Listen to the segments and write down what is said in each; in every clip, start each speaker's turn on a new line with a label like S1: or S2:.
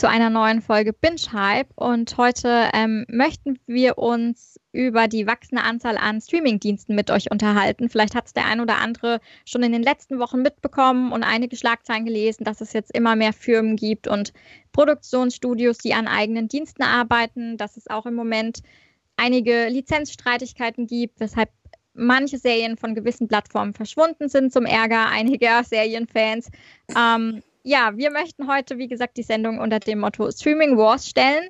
S1: zu einer neuen Folge Binge Hype. Und heute ähm, möchten wir uns über die wachsende Anzahl an Streamingdiensten mit euch unterhalten. Vielleicht hat es der ein oder andere schon in den letzten Wochen mitbekommen und einige Schlagzeilen gelesen, dass es jetzt immer mehr Firmen gibt und Produktionsstudios, die an eigenen Diensten arbeiten, dass es auch im Moment einige Lizenzstreitigkeiten gibt, weshalb manche Serien von gewissen Plattformen verschwunden sind, zum Ärger einiger Serienfans. Ähm, ja, wir möchten heute, wie gesagt, die Sendung unter dem Motto Streaming Wars stellen,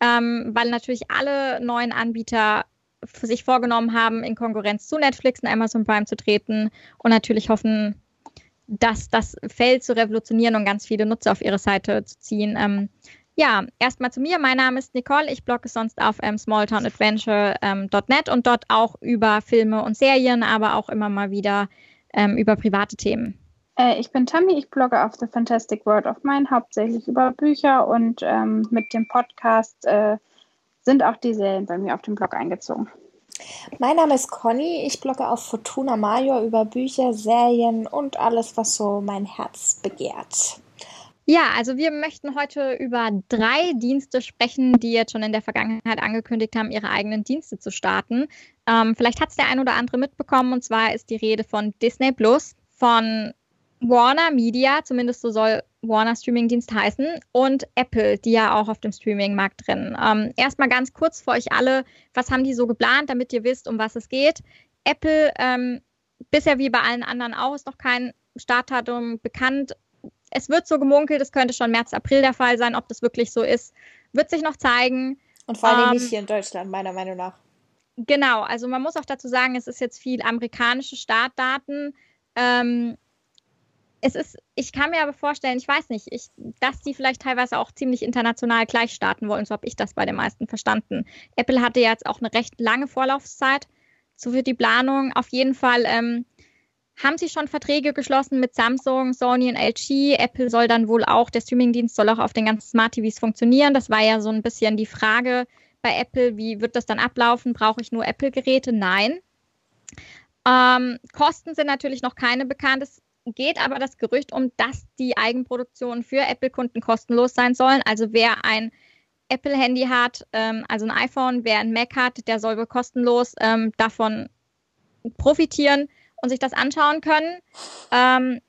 S1: ähm, weil natürlich alle neuen Anbieter sich vorgenommen haben, in Konkurrenz zu Netflix und Amazon Prime zu treten und natürlich hoffen, dass das Feld zu revolutionieren und ganz viele Nutzer auf ihre Seite zu ziehen. Ähm, ja, erstmal zu mir. Mein Name ist Nicole. Ich blogge sonst auf ähm, smalltownadventure.net ähm, und dort auch über Filme und Serien, aber auch immer mal wieder ähm, über private Themen.
S2: Äh, ich bin Tammy, ich blogge auf The Fantastic World of Mine, hauptsächlich über Bücher und ähm, mit dem Podcast äh, sind auch die Serien bei mir auf dem Blog eingezogen.
S3: Mein Name ist Conny, ich blogge auf Fortuna Major über Bücher, Serien und alles, was so mein Herz begehrt.
S1: Ja, also wir möchten heute über drei Dienste sprechen, die jetzt schon in der Vergangenheit angekündigt haben, ihre eigenen Dienste zu starten. Ähm, vielleicht hat es der ein oder andere mitbekommen, und zwar ist die Rede von Disney Plus, von Warner Media, zumindest so soll Warner Streaming-Dienst heißen, und Apple, die ja auch auf dem Streaming-Markt drin. Ähm, erstmal ganz kurz für euch alle, was haben die so geplant, damit ihr wisst, um was es geht. Apple, ähm, bisher wie bei allen anderen auch, ist noch kein Startdatum bekannt es wird so gemunkelt, es könnte schon März, April der Fall sein. Ob das wirklich so ist, wird sich noch zeigen.
S3: Und vor allem ähm, nicht hier in Deutschland, meiner Meinung nach.
S1: Genau, also man muss auch dazu sagen, es ist jetzt viel amerikanische Startdaten. Ähm, es ist, ich kann mir aber vorstellen, ich weiß nicht, ich, dass die vielleicht teilweise auch ziemlich international gleich starten wollen. So habe ich das bei den meisten verstanden. Apple hatte jetzt auch eine recht lange Vorlaufzeit so für die Planung. Auf jeden Fall ähm, haben sie schon Verträge geschlossen mit Samsung, Sony und LG. Apple soll dann wohl auch, der Streamingdienst soll auch auf den ganzen Smart TVs funktionieren. Das war ja so ein bisschen die Frage bei Apple, wie wird das dann ablaufen? Brauche ich nur Apple-Geräte? Nein. Ähm, Kosten sind natürlich noch keine bekannt. Geht aber das Gerücht um, dass die Eigenproduktionen für Apple-Kunden kostenlos sein sollen. Also wer ein Apple-Handy hat, ähm, also ein iPhone, wer ein Mac hat, der soll wohl kostenlos ähm, davon profitieren und sich das anschauen können. Ähm,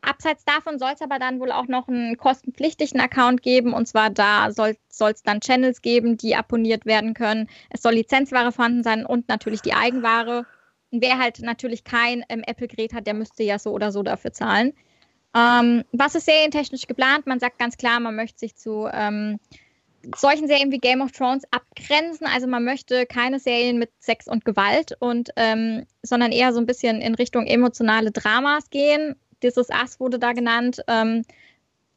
S1: abseits davon soll es aber dann wohl auch noch einen kostenpflichtigen Account geben. Und zwar da soll es dann Channels geben, die abonniert werden können. Es soll Lizenzware vorhanden sein und natürlich die Eigenware. Wer halt natürlich kein ähm, Apple-Gerät hat, der müsste ja so oder so dafür zahlen. Ähm, was ist serientechnisch geplant? Man sagt ganz klar, man möchte sich zu ähm, solchen Serien wie Game of Thrones abgrenzen. Also man möchte keine Serien mit Sex und Gewalt und ähm, sondern eher so ein bisschen in Richtung emotionale Dramas gehen. Dieses Ass wurde da genannt. Ähm,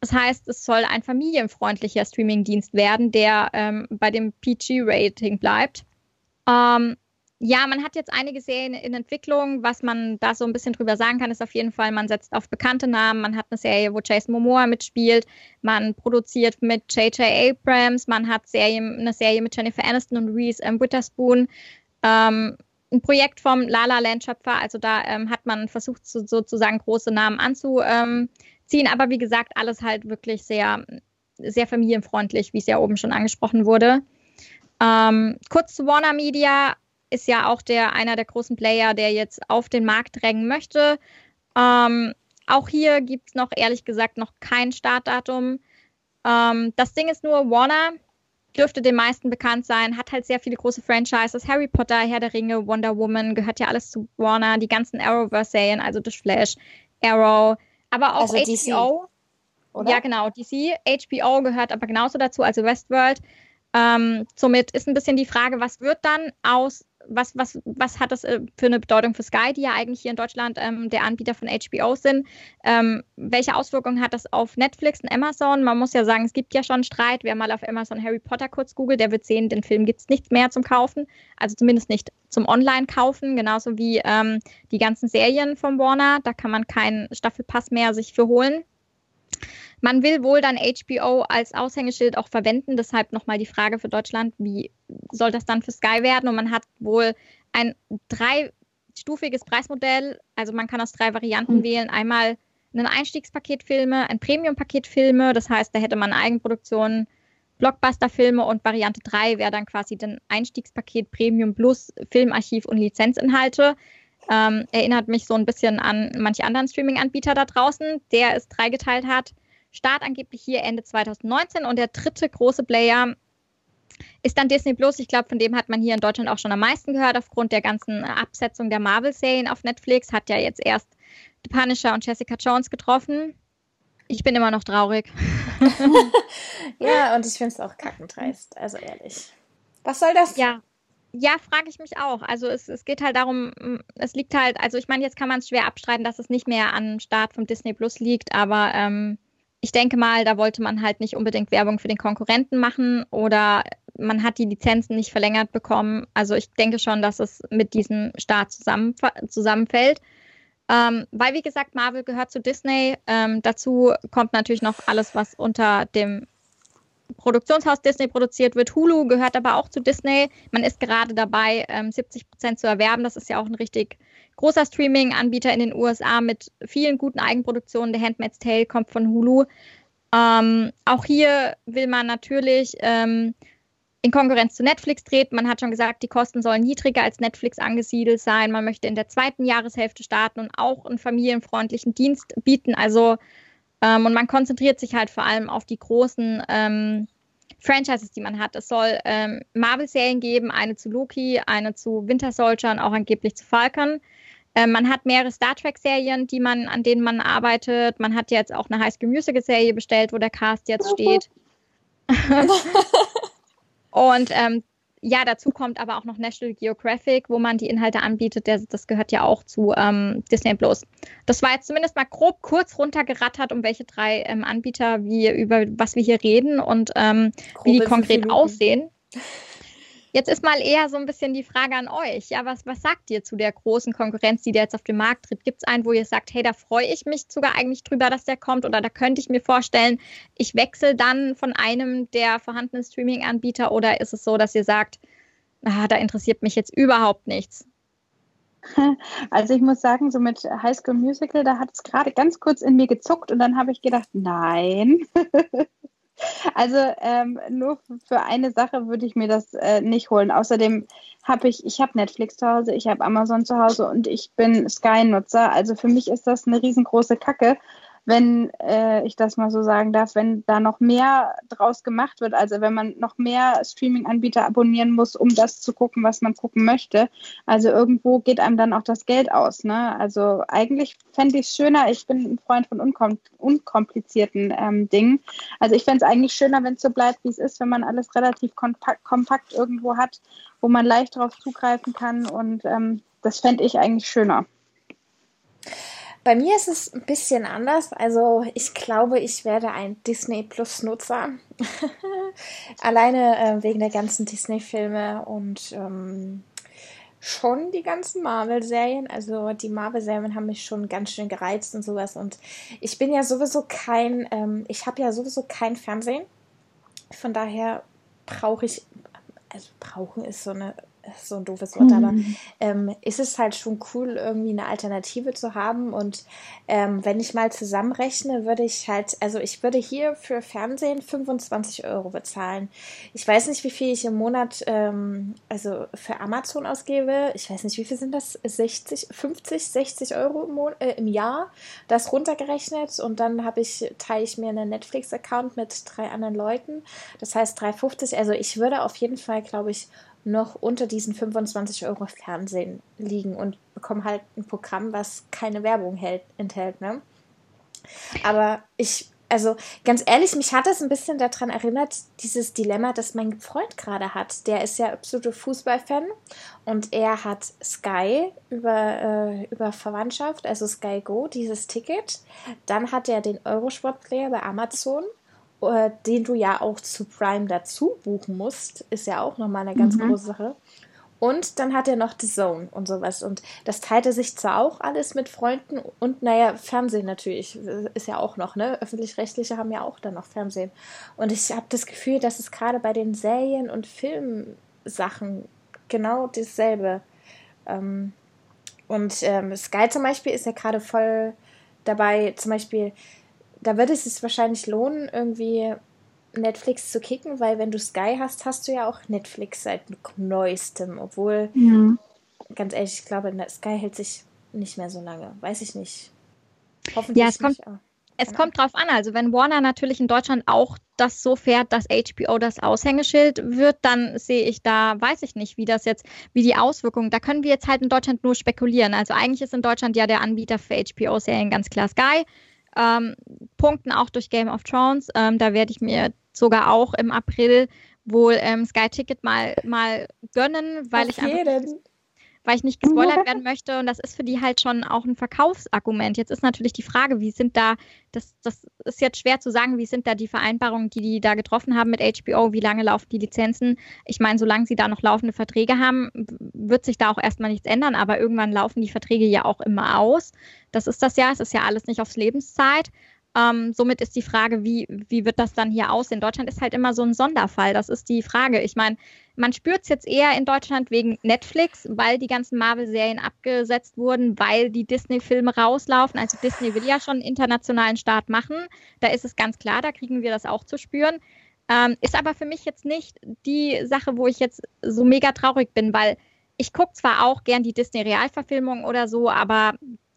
S1: das heißt, es soll ein familienfreundlicher Streamingdienst werden, der ähm, bei dem PG-Rating bleibt. Ähm, ja, man hat jetzt einige Serien in Entwicklung. Was man da so ein bisschen drüber sagen kann, ist auf jeden Fall, man setzt auf bekannte Namen. Man hat eine Serie, wo Jason Momoa mitspielt. Man produziert mit J.J. Abrams. Man hat Serien, eine Serie mit Jennifer Aniston und Reese ähm, Witherspoon. Ähm, ein Projekt vom Lala Land Schöpfer. Also da ähm, hat man versucht, so, sozusagen große Namen anzuziehen. Aber wie gesagt, alles halt wirklich sehr, sehr familienfreundlich, wie es ja oben schon angesprochen wurde. Ähm, kurz zu Warner Media ist ja auch der einer der großen Player, der jetzt auf den Markt drängen möchte. Ähm, auch hier gibt es noch ehrlich gesagt noch kein Startdatum. Ähm, das Ding ist nur, Warner dürfte den meisten bekannt sein, hat halt sehr viele große Franchises. Harry Potter, Herr der Ringe, Wonder Woman, gehört ja alles zu Warner, die ganzen Arrowverse-Serien, also The Flash, Arrow, aber auch also HBO. DC, oder? Ja, genau, DC. HBO gehört aber genauso dazu, also Westworld. Ähm, somit ist ein bisschen die Frage, was wird dann aus was, was, was hat das äh, für eine Bedeutung für Sky, die ja eigentlich hier in Deutschland ähm, der Anbieter von HBO sind? Ähm, welche Auswirkungen hat das auf Netflix und Amazon? Man muss ja sagen, es gibt ja schon Streit. Wer mal auf Amazon Harry Potter kurz googelt, der wird sehen, den Film gibt es nichts mehr zum Kaufen. Also zumindest nicht zum Online-Kaufen, genauso wie ähm, die ganzen Serien von Warner. Da kann man keinen Staffelpass mehr sich für holen. Man will wohl dann HBO als Aushängeschild auch verwenden. Deshalb nochmal die Frage für Deutschland, wie soll das dann für Sky werden? Und man hat wohl ein dreistufiges Preismodell. Also man kann aus drei Varianten mhm. wählen. Einmal ein Einstiegspaket Filme, ein Premium-Paket Filme. Das heißt, da hätte man Eigenproduktionen, Blockbuster-Filme und Variante 3 wäre dann quasi ein Einstiegspaket Premium Plus Filmarchiv und Lizenzinhalte. Ähm, erinnert mich so ein bisschen an manche anderen Streaming-Anbieter da draußen, der es dreigeteilt hat. Start angeblich hier Ende 2019 und der dritte große Player ist dann Disney Plus. Ich glaube, von dem hat man hier in Deutschland auch schon am meisten gehört, aufgrund der ganzen Absetzung der Marvel-Serien auf Netflix. Hat ja jetzt erst The Punisher und Jessica Jones getroffen. Ich bin immer noch traurig.
S3: ja, und ich finde es auch kackendreist, also ehrlich. Was soll das?
S1: Ja, ja, frage ich mich auch. Also es, es geht halt darum, es liegt halt, also ich meine, jetzt kann man es schwer abstreiten, dass es nicht mehr am Start vom Disney Plus liegt, aber ähm, ich denke mal, da wollte man halt nicht unbedingt Werbung für den Konkurrenten machen oder man hat die Lizenzen nicht verlängert bekommen. Also ich denke schon, dass es mit diesem Start zusammen, zusammenfällt. Ähm, weil, wie gesagt, Marvel gehört zu Disney. Ähm, dazu kommt natürlich noch alles, was unter dem Produktionshaus Disney produziert wird. Hulu gehört aber auch zu Disney. Man ist gerade dabei, ähm, 70 Prozent zu erwerben. Das ist ja auch ein richtig großer Streaming-Anbieter in den USA mit vielen guten Eigenproduktionen. The Handmaid's Tale kommt von Hulu. Ähm, auch hier will man natürlich ähm, in Konkurrenz zu Netflix treten. Man hat schon gesagt, die Kosten sollen niedriger als Netflix angesiedelt sein. Man möchte in der zweiten Jahreshälfte starten und auch einen familienfreundlichen Dienst bieten. Also ähm, und man konzentriert sich halt vor allem auf die großen ähm, Franchises, die man hat. Es soll ähm, Marvel-Serien geben, eine zu Loki, eine zu Winter Soldier und auch angeblich zu Falcon. Ähm, man hat mehrere Star Trek-Serien, die man, an denen man arbeitet. Man hat jetzt auch eine High School Musical-Serie bestellt, wo der Cast jetzt steht. und ähm, ja, dazu kommt aber auch noch National Geographic, wo man die Inhalte anbietet. Der, das gehört ja auch zu ähm, Disney Plus. Das war jetzt zumindest mal grob kurz runtergerattert, um welche drei ähm, Anbieter wir über was wir hier reden und ähm, wie die konkret aussehen. Jetzt ist mal eher so ein bisschen die Frage an euch. Ja, was, was sagt ihr zu der großen Konkurrenz, die da jetzt auf den Markt tritt? Gibt es einen, wo ihr sagt, hey, da freue ich mich sogar eigentlich drüber, dass der kommt? Oder da könnte ich mir vorstellen, ich wechsle dann von einem der vorhandenen Streaming-Anbieter? Oder ist es so, dass ihr sagt, ah, da interessiert mich jetzt überhaupt nichts?
S2: Also ich muss sagen, so mit High School Musical, da hat es gerade ganz kurz in mir gezuckt und dann habe ich gedacht, nein. Also ähm, nur für eine Sache würde ich mir das äh, nicht holen. Außerdem habe ich, ich habe Netflix zu Hause, ich habe Amazon zu Hause und ich bin Sky-Nutzer. Also für mich ist das eine riesengroße Kacke wenn äh, ich das mal so sagen darf, wenn da noch mehr draus gemacht wird, also wenn man noch mehr Streaming-Anbieter abonnieren muss, um das zu gucken, was man gucken möchte. Also irgendwo geht einem dann auch das Geld aus. Ne? Also eigentlich fände ich es schöner, ich bin ein Freund von unkom unkomplizierten ähm, Dingen. Also ich fände es eigentlich schöner, wenn es so bleibt, wie es ist, wenn man alles relativ kompakt, kompakt irgendwo hat, wo man leicht darauf zugreifen kann. Und ähm, das fände ich eigentlich schöner.
S3: Bei mir ist es ein bisschen anders. Also ich glaube, ich werde ein Disney Plus Nutzer. Alleine äh, wegen der ganzen Disney-Filme und ähm, schon die ganzen Marvel-Serien. Also die Marvel-Serien haben mich schon ganz schön gereizt und sowas. Und ich bin ja sowieso kein, ähm, ich habe ja sowieso kein Fernsehen. Von daher brauche ich, also brauchen ist so eine so ein doofes Wort, aber mhm. ähm, ist es halt schon cool, irgendwie eine Alternative zu haben. Und ähm, wenn ich mal zusammenrechne, würde ich halt, also ich würde hier für Fernsehen 25 Euro bezahlen. Ich weiß nicht, wie viel ich im Monat, ähm, also für Amazon ausgebe. Ich weiß nicht, wie viel sind das? 60, 50, 60 Euro im, Mon äh, im Jahr. Das runtergerechnet und dann habe ich, teile ich mir einen Netflix-Account mit drei anderen Leuten. Das heißt 3,50. Also ich würde auf jeden Fall, glaube ich, noch unter diesen 25 Euro Fernsehen liegen und bekommen halt ein Programm, was keine Werbung hält, enthält. Ne? Aber ich, also ganz ehrlich, mich hat das ein bisschen daran erinnert, dieses Dilemma, das mein Freund gerade hat. Der ist ja absoluter Fußballfan und er hat Sky über, äh, über Verwandtschaft, also Sky Go, dieses Ticket. Dann hat er den Eurosport-Player bei Amazon äh, den du ja auch zu Prime dazu buchen musst, ist ja auch nochmal eine ganz mhm. große Sache. Und dann hat er noch The Zone und sowas. Und das teilt er sich zwar auch alles mit Freunden und, naja, Fernsehen natürlich ist ja auch noch, ne? Öffentlich-Rechtliche haben ja auch dann noch Fernsehen. Und ich habe das Gefühl, dass es gerade bei den Serien- und Filmsachen genau dasselbe. Ähm, und ähm, Sky zum Beispiel ist ja gerade voll dabei zum Beispiel, da würde es sich wahrscheinlich lohnen, irgendwie Netflix zu kicken, weil wenn du Sky hast, hast du ja auch Netflix seit neuestem, obwohl, ja. ganz ehrlich, ich glaube, Sky hält sich nicht mehr so lange. Weiß ich nicht.
S1: Hoffentlich ja, es kommt, nicht. Es kommt drauf an. Also wenn Warner natürlich in Deutschland auch das so fährt, dass HBO das Aushängeschild wird, dann sehe ich da, weiß ich nicht, wie das jetzt, wie die Auswirkungen, da können wir jetzt halt in Deutschland nur spekulieren. Also eigentlich ist in Deutschland ja der Anbieter für HBO-Serien ganz klar Sky. Ähm, Punkten auch durch Game of Thrones. Ähm, da werde ich mir sogar auch im April wohl ähm, Sky Ticket mal, mal gönnen, weil okay, ich einfach weil ich nicht gespoilert werden möchte. Und das ist für die halt schon auch ein Verkaufsargument. Jetzt ist natürlich die Frage, wie sind da, das, das ist jetzt schwer zu sagen, wie sind da die Vereinbarungen, die die da getroffen haben mit HBO, wie lange laufen die Lizenzen? Ich meine, solange sie da noch laufende Verträge haben, wird sich da auch erstmal nichts ändern, aber irgendwann laufen die Verträge ja auch immer aus. Das ist das ja, es ist ja alles nicht aufs Lebenszeit. Ähm, somit ist die Frage, wie, wie wird das dann hier aussehen? Deutschland ist halt immer so ein Sonderfall. Das ist die Frage. Ich meine, man spürt es jetzt eher in Deutschland wegen Netflix, weil die ganzen Marvel-Serien abgesetzt wurden, weil die Disney-Filme rauslaufen. Also Disney will ja schon einen internationalen Start machen. Da ist es ganz klar, da kriegen wir das auch zu spüren. Ähm, ist aber für mich jetzt nicht die Sache, wo ich jetzt so mega traurig bin, weil ich gucke zwar auch gern die Disney-Realverfilmung oder so, aber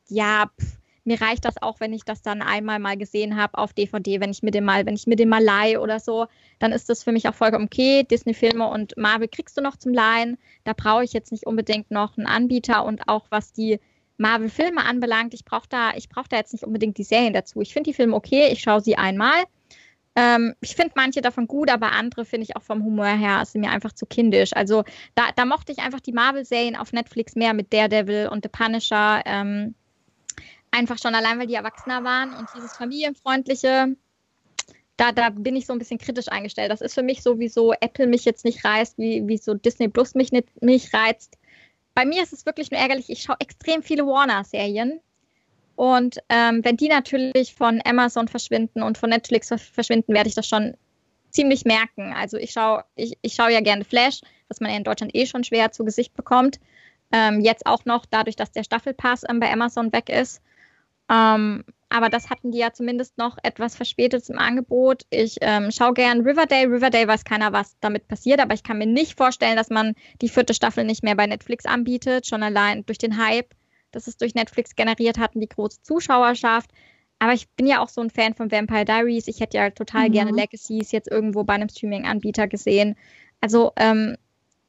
S1: ja, pff, mir reicht das auch, wenn ich das dann einmal mal gesehen habe auf DVD, wenn ich mir den mal, wenn ich mir den mal leihe oder so, dann ist das für mich auch vollkommen okay. Disney-Filme und Marvel kriegst du noch zum Leihen. Da brauche ich jetzt nicht unbedingt noch einen Anbieter und auch was die Marvel-Filme anbelangt, ich brauche da, ich da jetzt nicht unbedingt die Serien dazu. Ich finde die Filme okay, ich schaue sie einmal. Ähm, ich finde manche davon gut, aber andere finde ich auch vom Humor her sind mir einfach zu kindisch. Also da, da mochte ich einfach die Marvel-Serien auf Netflix mehr mit Daredevil und The Punisher. Ähm, Einfach schon allein, weil die Erwachsener waren und dieses familienfreundliche, da, da bin ich so ein bisschen kritisch eingestellt. Das ist für mich so, wie so Apple mich jetzt nicht reißt, wie, wie so Disney Plus mich nicht, nicht reizt. Bei mir ist es wirklich nur ärgerlich, ich schaue extrem viele Warner-Serien. Und ähm, wenn die natürlich von Amazon verschwinden und von Netflix verschwinden, werde ich das schon ziemlich merken. Also ich schaue ich, ich schau ja gerne Flash, was man ja in Deutschland eh schon schwer zu Gesicht bekommt. Ähm, jetzt auch noch dadurch, dass der Staffelpass ähm, bei Amazon weg ist. Ähm, aber das hatten die ja zumindest noch etwas verspätet im Angebot. Ich ähm, schaue gern Riverdale. Riverdale weiß keiner, was damit passiert, aber ich kann mir nicht vorstellen, dass man die vierte Staffel nicht mehr bei Netflix anbietet, schon allein durch den Hype, dass es durch Netflix generiert hat und die große Zuschauerschaft. Aber ich bin ja auch so ein Fan von Vampire Diaries. Ich hätte ja total mhm. gerne Legacies jetzt irgendwo bei einem Streaming-Anbieter gesehen. Also ähm,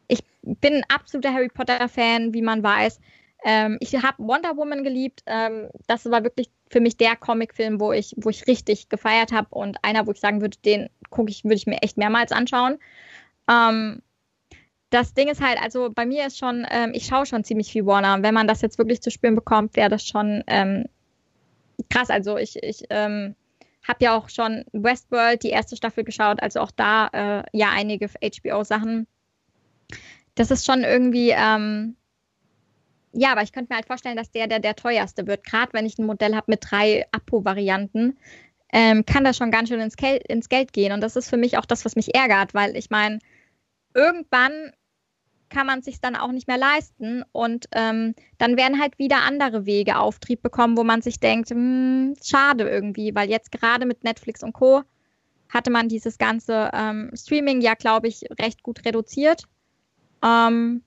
S1: ich bin ein absoluter Harry Potter-Fan, wie man weiß. Ähm, ich habe Wonder Woman geliebt. Ähm, das war wirklich für mich der Comicfilm, wo ich, wo ich richtig gefeiert habe und einer, wo ich sagen würde, den gucke ich, würde ich mir echt mehrmals anschauen. Ähm, das Ding ist halt, also bei mir ist schon, ähm, ich schaue schon ziemlich viel Warner. Wenn man das jetzt wirklich zu spüren bekommt, wäre das schon ähm, krass. Also ich, ich ähm, habe ja auch schon Westworld, die erste Staffel geschaut, also auch da äh, ja einige HBO-Sachen. Das ist schon irgendwie, ähm, ja, aber ich könnte mir halt vorstellen, dass der der, der teuerste wird. Gerade wenn ich ein Modell habe mit drei Apo-Varianten, ähm, kann das schon ganz schön ins, Kel ins Geld gehen. Und das ist für mich auch das, was mich ärgert, weil ich meine, irgendwann kann man sich dann auch nicht mehr leisten und ähm, dann werden halt wieder andere Wege Auftrieb bekommen, wo man sich denkt, hm, schade irgendwie, weil jetzt gerade mit Netflix und Co. hatte man dieses ganze ähm, Streaming ja, glaube ich, recht gut reduziert. Ähm,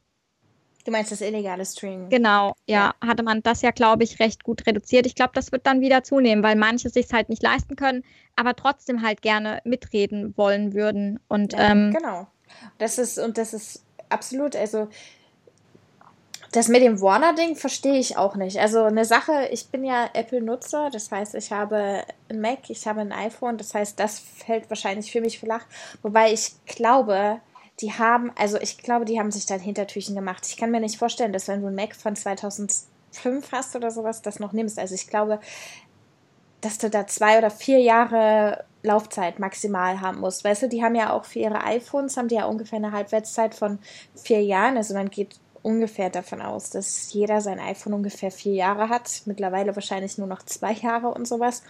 S3: Du meinst das illegale Streaming?
S1: Genau, ja, ja, hatte man das ja, glaube ich, recht gut reduziert. Ich glaube, das wird dann wieder zunehmen, weil manche sich halt nicht leisten können, aber trotzdem halt gerne mitreden wollen würden. Und ja, ähm,
S3: genau. Das ist und das ist absolut, also das mit dem Warner-Ding verstehe ich auch nicht. Also eine Sache, ich bin ja Apple-Nutzer, das heißt, ich habe ein Mac, ich habe ein iPhone, das heißt, das fällt wahrscheinlich für mich flach. Wobei ich glaube, die haben, also ich glaube, die haben sich da Hintertüchen gemacht. Ich kann mir nicht vorstellen, dass wenn du ein Mac von 2005 hast oder sowas, das noch nimmst. Also ich glaube, dass du da zwei oder vier Jahre Laufzeit maximal haben musst. Weißt du, die haben ja auch für ihre iPhones, haben die ja ungefähr eine Halbwertszeit von vier Jahren. Also man geht ungefähr davon aus, dass jeder sein iPhone ungefähr vier Jahre hat. Mittlerweile wahrscheinlich nur noch zwei Jahre und sowas.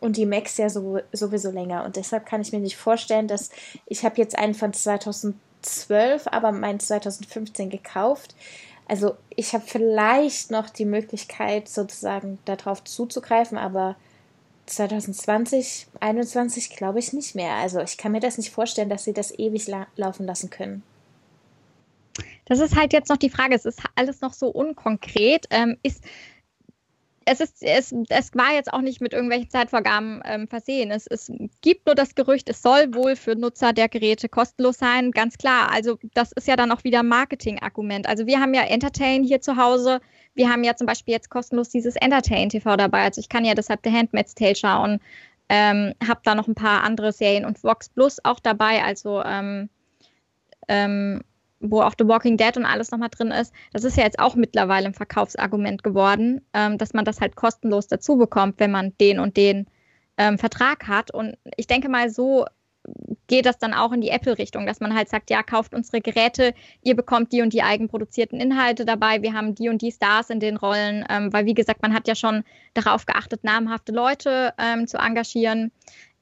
S3: Und die Macs ja so, sowieso länger. Und deshalb kann ich mir nicht vorstellen, dass ich habe jetzt einen von 2000 2012, aber mein 2015 gekauft. Also ich habe vielleicht noch die Möglichkeit, sozusagen darauf zuzugreifen, aber 2020, 2021 glaube ich nicht mehr. Also ich kann mir das nicht vorstellen, dass sie das ewig la laufen lassen können.
S1: Das ist halt jetzt noch die Frage. Es ist alles noch so unkonkret. Ähm, ist es, ist, es, es war jetzt auch nicht mit irgendwelchen Zeitvorgaben ähm, versehen. Es, es gibt nur das Gerücht, es soll wohl für Nutzer der Geräte kostenlos sein. Ganz klar. Also, das ist ja dann auch wieder ein Marketing-Argument. Also, wir haben ja Entertain hier zu Hause. Wir haben ja zum Beispiel jetzt kostenlos dieses Entertain TV dabei. Also, ich kann ja deshalb The Handmaid's Tale schauen. Ähm, habe da noch ein paar andere Serien und Vox Plus auch dabei. Also, ähm, ähm, wo auch The Walking Dead und alles nochmal drin ist, das ist ja jetzt auch mittlerweile ein Verkaufsargument geworden, ähm, dass man das halt kostenlos dazu bekommt, wenn man den und den ähm, Vertrag hat. Und ich denke mal, so geht das dann auch in die Apple-Richtung, dass man halt sagt, ja, kauft unsere Geräte, ihr bekommt die und die eigenproduzierten Inhalte dabei, wir haben die und die Stars in den Rollen, ähm, weil wie gesagt, man hat ja schon darauf geachtet, namhafte Leute ähm, zu engagieren.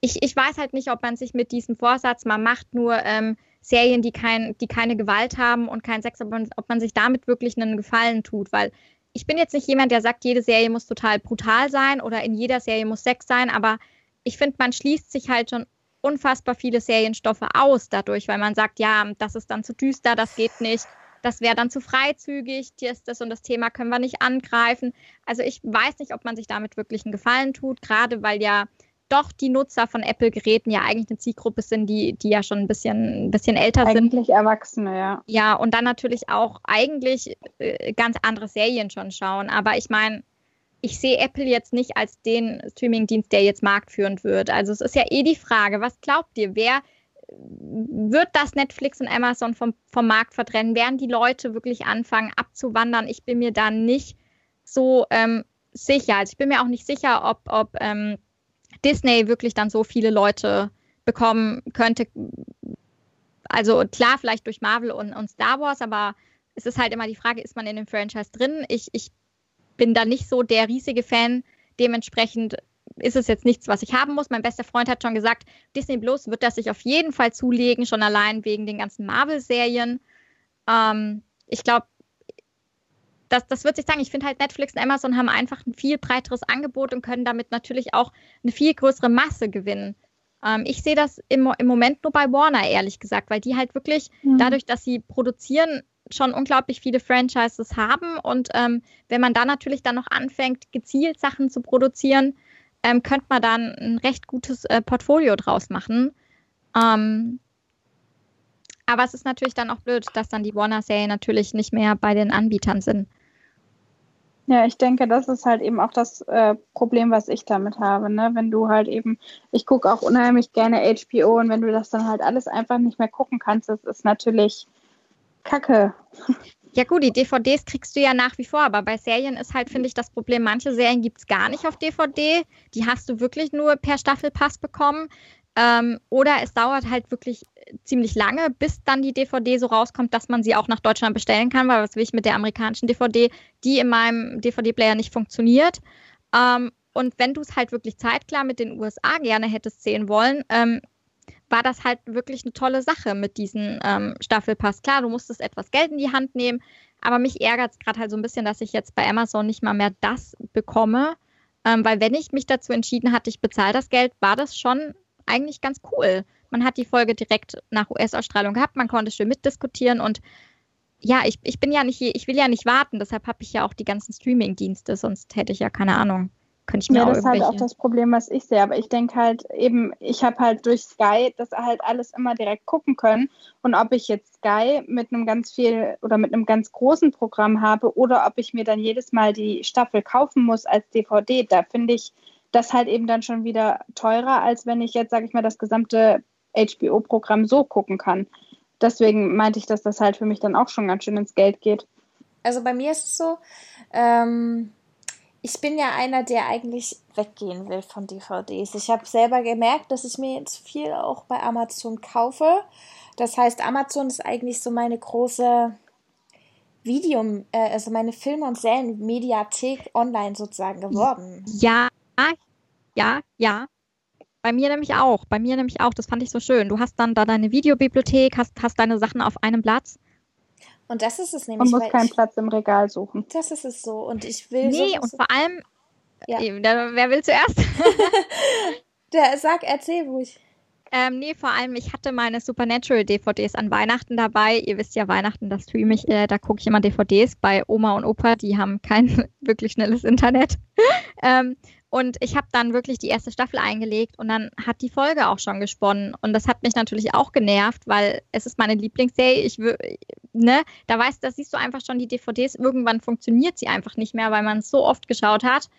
S1: Ich, ich weiß halt nicht, ob man sich mit diesem Vorsatz, man macht nur ähm, Serien, die, kein, die keine Gewalt haben und kein Sex, ob man, ob man sich damit wirklich einen Gefallen tut, weil ich bin jetzt nicht jemand, der sagt, jede Serie muss total brutal sein oder in jeder Serie muss Sex sein, aber ich finde, man schließt sich halt schon unfassbar viele Serienstoffe aus dadurch, weil man sagt, ja, das ist dann zu düster, das geht nicht, das wäre dann zu freizügig, das und das Thema können wir nicht angreifen. Also ich weiß nicht, ob man sich damit wirklich einen Gefallen tut, gerade weil ja doch die Nutzer von Apple-Geräten ja eigentlich eine Zielgruppe sind, die, die ja schon ein bisschen, ein bisschen älter
S2: eigentlich
S1: sind.
S2: Eigentlich Erwachsene, ja.
S1: Ja, und dann natürlich auch eigentlich äh, ganz andere Serien schon schauen. Aber ich meine, ich sehe Apple jetzt nicht als den Streamingdienst, der jetzt marktführend wird. Also es ist ja eh die Frage, was glaubt ihr, wer wird das Netflix und Amazon vom, vom Markt verdrennen? Werden die Leute wirklich anfangen abzuwandern? Ich bin mir da nicht so ähm, sicher. Also ich bin mir auch nicht sicher, ob, ob ähm, Disney wirklich dann so viele Leute bekommen könnte. Also klar, vielleicht durch Marvel und, und Star Wars, aber es ist halt immer die Frage, ist man in dem Franchise drin? Ich, ich bin da nicht so der riesige Fan. Dementsprechend ist es jetzt nichts, was ich haben muss. Mein bester Freund hat schon gesagt, Disney Plus wird das sich auf jeden Fall zulegen, schon allein wegen den ganzen Marvel-Serien. Ähm, ich glaube, das, das wird sich sagen. Ich finde halt Netflix und Amazon haben einfach ein viel breiteres Angebot und können damit natürlich auch eine viel größere Masse gewinnen. Ähm, ich sehe das im, im Moment nur bei Warner, ehrlich gesagt, weil die halt wirklich mhm. dadurch, dass sie produzieren, schon unglaublich viele Franchises haben. Und ähm, wenn man da natürlich dann noch anfängt, gezielt Sachen zu produzieren, ähm, könnte man dann ein recht gutes äh, Portfolio draus machen. Ähm, aber es ist natürlich dann auch blöd, dass dann die Warner-Serien natürlich nicht mehr bei den Anbietern sind.
S2: Ja, ich denke, das ist halt eben auch das äh, Problem, was ich damit habe. Ne? Wenn du halt eben, ich gucke auch unheimlich gerne HBO und wenn du das dann halt alles einfach nicht mehr gucken kannst, das ist natürlich Kacke.
S1: Ja gut, die DVDs kriegst du ja nach wie vor, aber bei Serien ist halt, finde ich, das Problem, manche Serien gibt es gar nicht auf DVD. Die hast du wirklich nur per Staffelpass bekommen. Ähm, oder es dauert halt wirklich ziemlich lange, bis dann die DVD so rauskommt, dass man sie auch nach Deutschland bestellen kann, weil was will ich mit der amerikanischen DVD, die in meinem DVD-Player nicht funktioniert. Ähm, und wenn du es halt wirklich zeitklar mit den USA gerne hättest sehen wollen, ähm, war das halt wirklich eine tolle Sache mit diesem ähm, Staffelpass. Klar, du musstest etwas Geld in die Hand nehmen, aber mich ärgert es gerade halt so ein bisschen, dass ich jetzt bei Amazon nicht mal mehr das bekomme. Ähm, weil wenn ich mich dazu entschieden hatte, ich bezahle das Geld, war das schon eigentlich ganz cool. Man hat die Folge direkt nach US-Ausstrahlung gehabt, man konnte schön mitdiskutieren und ja, ich, ich bin ja nicht, ich will ja nicht warten, deshalb habe ich ja auch die ganzen Streaming-Dienste, sonst hätte ich ja keine Ahnung. Könnte ich mir
S2: ja,
S1: auch
S2: das ist halt auch das Problem, was ich sehe. Aber ich denke halt eben, ich habe halt durch Sky das halt alles immer direkt gucken können. Und ob ich jetzt Sky mit einem ganz viel oder mit einem ganz großen Programm habe oder ob ich mir dann jedes Mal die Staffel kaufen muss als DVD, da finde ich, das halt eben dann schon wieder teurer, als wenn ich jetzt, sage ich mal, das gesamte HBO-Programm so gucken kann. Deswegen meinte ich, dass das halt für mich dann auch schon ganz schön ins Geld geht.
S3: Also bei mir ist es so, ähm, ich bin ja einer, der eigentlich weggehen will von DVDs. Ich habe selber gemerkt, dass ich mir jetzt viel auch bei Amazon kaufe. Das heißt, Amazon ist eigentlich so meine große Video, äh, also meine Filme und Serien Mediathek online sozusagen geworden.
S1: Ja, ja, ja. Bei mir nämlich auch. Bei mir nämlich auch. Das fand ich so schön. Du hast dann da deine Videobibliothek, hast, hast deine Sachen auf einem Platz.
S3: Und das ist es nämlich.
S2: Man muss keinen
S3: ich,
S2: Platz im Regal suchen.
S3: Das ist es so. Und ich will.
S1: Nee, und vor allem. Ja. Äh, wer will zuerst?
S3: Der, sag, erzähl ruhig.
S1: Ähm, nee, vor allem, ich hatte meine Supernatural-DVDs an Weihnachten dabei. Ihr wisst ja, Weihnachten, da streame ich, äh, da gucke ich immer DVDs bei Oma und Opa, die haben kein wirklich schnelles Internet. ähm, und ich habe dann wirklich die erste Staffel eingelegt und dann hat die Folge auch schon gesponnen. Und das hat mich natürlich auch genervt, weil es ist meine Lieblingsserie. Ich ne, da weißt, da siehst du einfach schon die DVDs. Irgendwann funktioniert sie einfach nicht mehr, weil man es so oft geschaut hat.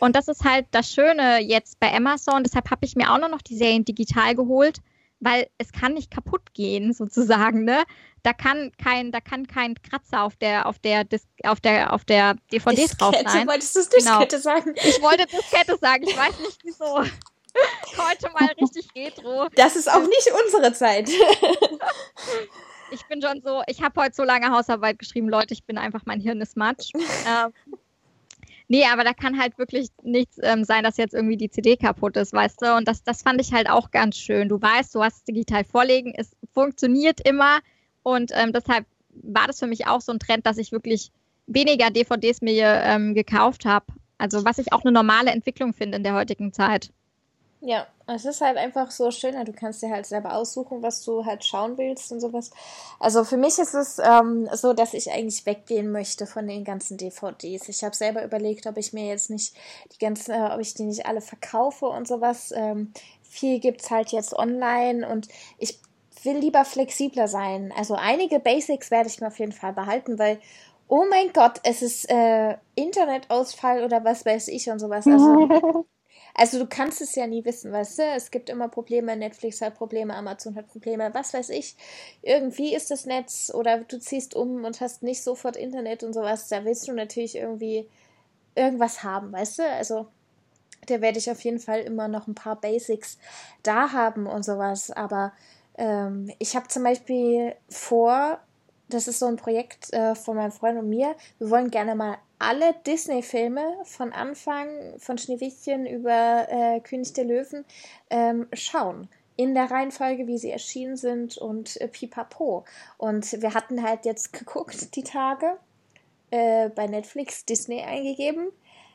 S1: Und das ist halt das Schöne jetzt bei Amazon. Deshalb habe ich mir auch nur noch die Serien digital geholt weil es kann nicht kaputt gehen, sozusagen, ne? Da kann kein, da kann kein Kratzer auf der, auf der, Dis auf der, auf der DVD Diskette, drauf sein.
S3: Wolltest du Diskette genau. sagen?
S1: Ich wollte Diskette sagen, ich weiß nicht wieso. Heute mal richtig retro.
S3: Das ist auch nicht unsere Zeit.
S1: ich bin schon so, ich habe heute so lange Hausarbeit geschrieben, Leute, ich bin einfach, mein Hirn ist matsch. ähm, Nee, aber da kann halt wirklich nichts ähm, sein, dass jetzt irgendwie die CD kaputt ist, weißt du? Und das, das fand ich halt auch ganz schön. Du weißt, du hast es digital vorlegen, es funktioniert immer und ähm, deshalb war das für mich auch so ein Trend, dass ich wirklich weniger DVDs mir ähm, gekauft habe. Also was ich auch eine normale Entwicklung finde in der heutigen Zeit.
S3: Ja, es ist halt einfach so schöner. Du kannst dir halt selber aussuchen, was du halt schauen willst und sowas. Also für mich ist es ähm, so, dass ich eigentlich weggehen möchte von den ganzen DVDs. Ich habe selber überlegt, ob ich mir jetzt nicht die ganzen, äh, ob ich die nicht alle verkaufe und sowas. Ähm, viel es halt jetzt online und ich will lieber flexibler sein. Also einige Basics werde ich mir auf jeden Fall behalten, weil oh mein Gott, es ist äh, Internetausfall oder was weiß ich und sowas. Also Also du kannst es ja nie wissen, weißt du? Es gibt immer Probleme, Netflix hat Probleme, Amazon hat Probleme, was weiß ich. Irgendwie ist das Netz oder du ziehst um und hast nicht sofort Internet und sowas. Da willst du natürlich irgendwie irgendwas haben, weißt du? Also da werde ich auf jeden Fall immer noch ein paar Basics da haben und sowas. Aber ähm, ich habe zum Beispiel vor, das ist so ein Projekt äh, von meinem Freund und mir, wir wollen gerne mal alle Disney-Filme von Anfang, von Schneewittchen über äh, König der Löwen, ähm, schauen. In der Reihenfolge, wie sie erschienen sind und äh, pipapo. Und wir hatten halt jetzt geguckt, die Tage, äh, bei Netflix Disney eingegeben.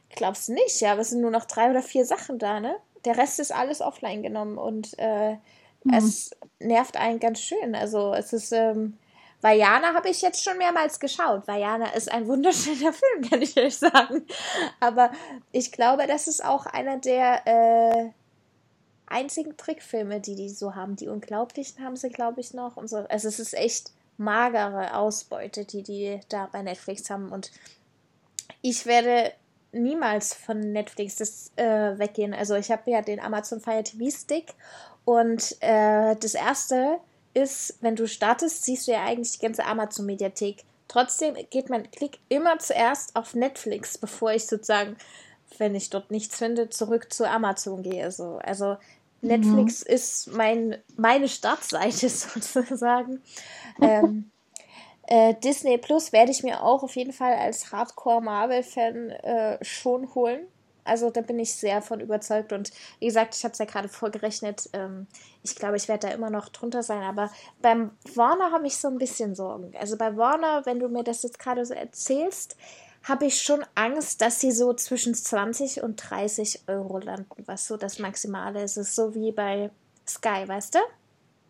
S3: Glaubst du nicht, ja, aber es sind nur noch drei oder vier Sachen da, ne? Der Rest ist alles offline genommen und äh, mhm. es nervt einen ganz schön. Also es ist, ähm, Vajana habe ich jetzt schon mehrmals geschaut. Vajana ist ein wunderschöner Film, kann ich euch sagen. Aber ich glaube, das ist auch einer der äh, einzigen Trickfilme, die die so haben. Die Unglaublichen haben sie, glaube ich, noch. Und so. Also es ist echt magere Ausbeute, die die da bei Netflix haben. Und ich werde niemals von Netflix das äh, weggehen. Also ich habe ja den Amazon Fire TV Stick und äh, das erste ist, wenn du startest, siehst du ja eigentlich die ganze Amazon-Mediathek. Trotzdem geht mein Klick immer zuerst auf Netflix, bevor ich sozusagen, wenn ich dort nichts finde, zurück zu Amazon gehe. So. Also Netflix mhm. ist mein, meine Startseite sozusagen. ähm, äh, Disney Plus werde ich mir auch auf jeden Fall als Hardcore Marvel-Fan äh, schon holen. Also da bin ich sehr von überzeugt. Und wie gesagt, ich habe es ja gerade vorgerechnet. Ähm, ich glaube, ich werde da immer noch drunter sein. Aber beim Warner habe ich so ein bisschen Sorgen. Also bei Warner, wenn du mir das jetzt gerade so erzählst, habe ich schon Angst, dass sie so zwischen 20 und 30 Euro landen, was so das Maximale ist. Es ist so wie bei Sky, weißt du?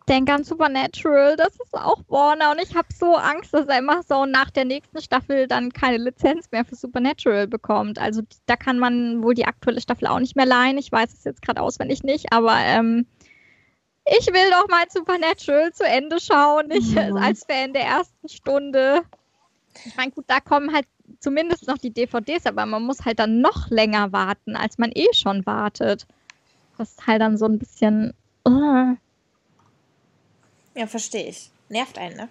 S1: Denke an Supernatural, das ist auch Warner und ich habe so Angst, dass er so nach der nächsten Staffel dann keine Lizenz mehr für Supernatural bekommt. Also da kann man wohl die aktuelle Staffel auch nicht mehr leihen. Ich weiß es jetzt gerade auswendig nicht, aber ähm, ich will doch mal Supernatural zu Ende schauen, ich mhm. als Fan der ersten Stunde. Ich meine, gut, da kommen halt zumindest noch die DVDs, aber man muss halt dann noch länger warten, als man eh schon wartet. Das ist halt dann so ein bisschen. Uh.
S3: Ja, verstehe ich. Nervt einen, ne?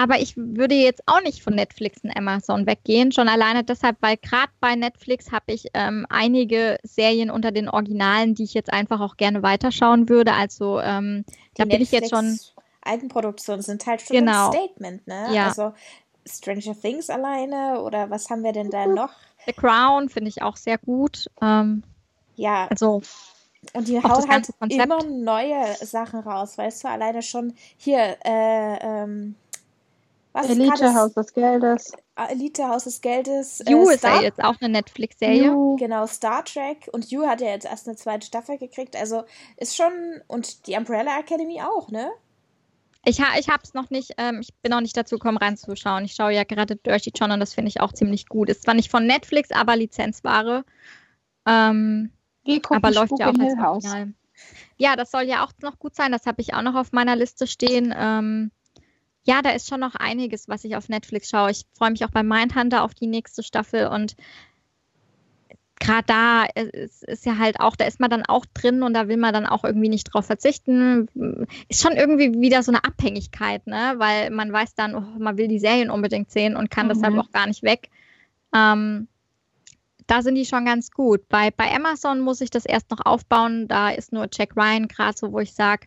S1: Aber ich würde jetzt auch nicht von Netflix und Amazon weggehen. Schon alleine deshalb, weil gerade bei Netflix habe ich ähm, einige Serien unter den Originalen, die ich jetzt einfach auch gerne weiterschauen würde. Also ähm, da bin ich jetzt schon.
S3: Altenproduktionen sind halt schon genau. ein Statement, ne? Ja. Also Stranger Things alleine oder was haben wir denn da noch?
S1: The Crown finde ich auch sehr gut. Ähm,
S3: ja. Also und die hauen halt immer neue Sachen raus, weißt du? Alleine schon hier, äh, ähm,
S2: Was Elite Haus des Geldes.
S3: Elite Haus des Geldes.
S1: You äh, ist ja jetzt auch eine Netflix-Serie.
S3: Genau, Star Trek. Und You hat ja jetzt erst eine zweite Staffel gekriegt. Also ist schon. Und die Umbrella Academy auch, ne?
S1: Ich, ha, ich habe es noch nicht, ähm, ich bin noch nicht dazu gekommen, reinzuschauen. Ich schaue ja gerade Dirty John und das finde ich auch ziemlich gut. Ist zwar nicht von Netflix, aber Lizenzware. Ähm, aber läuft ja auch als Original. Ja, das soll ja auch noch gut sein. Das habe ich auch noch auf meiner Liste stehen. Ähm, ja, da ist schon noch einiges, was ich auf Netflix schaue. Ich freue mich auch bei Mindhunter auf die nächste Staffel und gerade da ist, ist, ja halt auch, da ist man dann auch drin und da will man dann auch irgendwie nicht drauf verzichten. Ist schon irgendwie wieder so eine Abhängigkeit, ne? Weil man weiß dann, oh, man will die Serien unbedingt sehen und kann mhm. deshalb auch gar nicht weg. Ähm, da sind die schon ganz gut. Bei, bei Amazon muss ich das erst noch aufbauen. Da ist nur Jack Ryan gerade so, wo ich sage,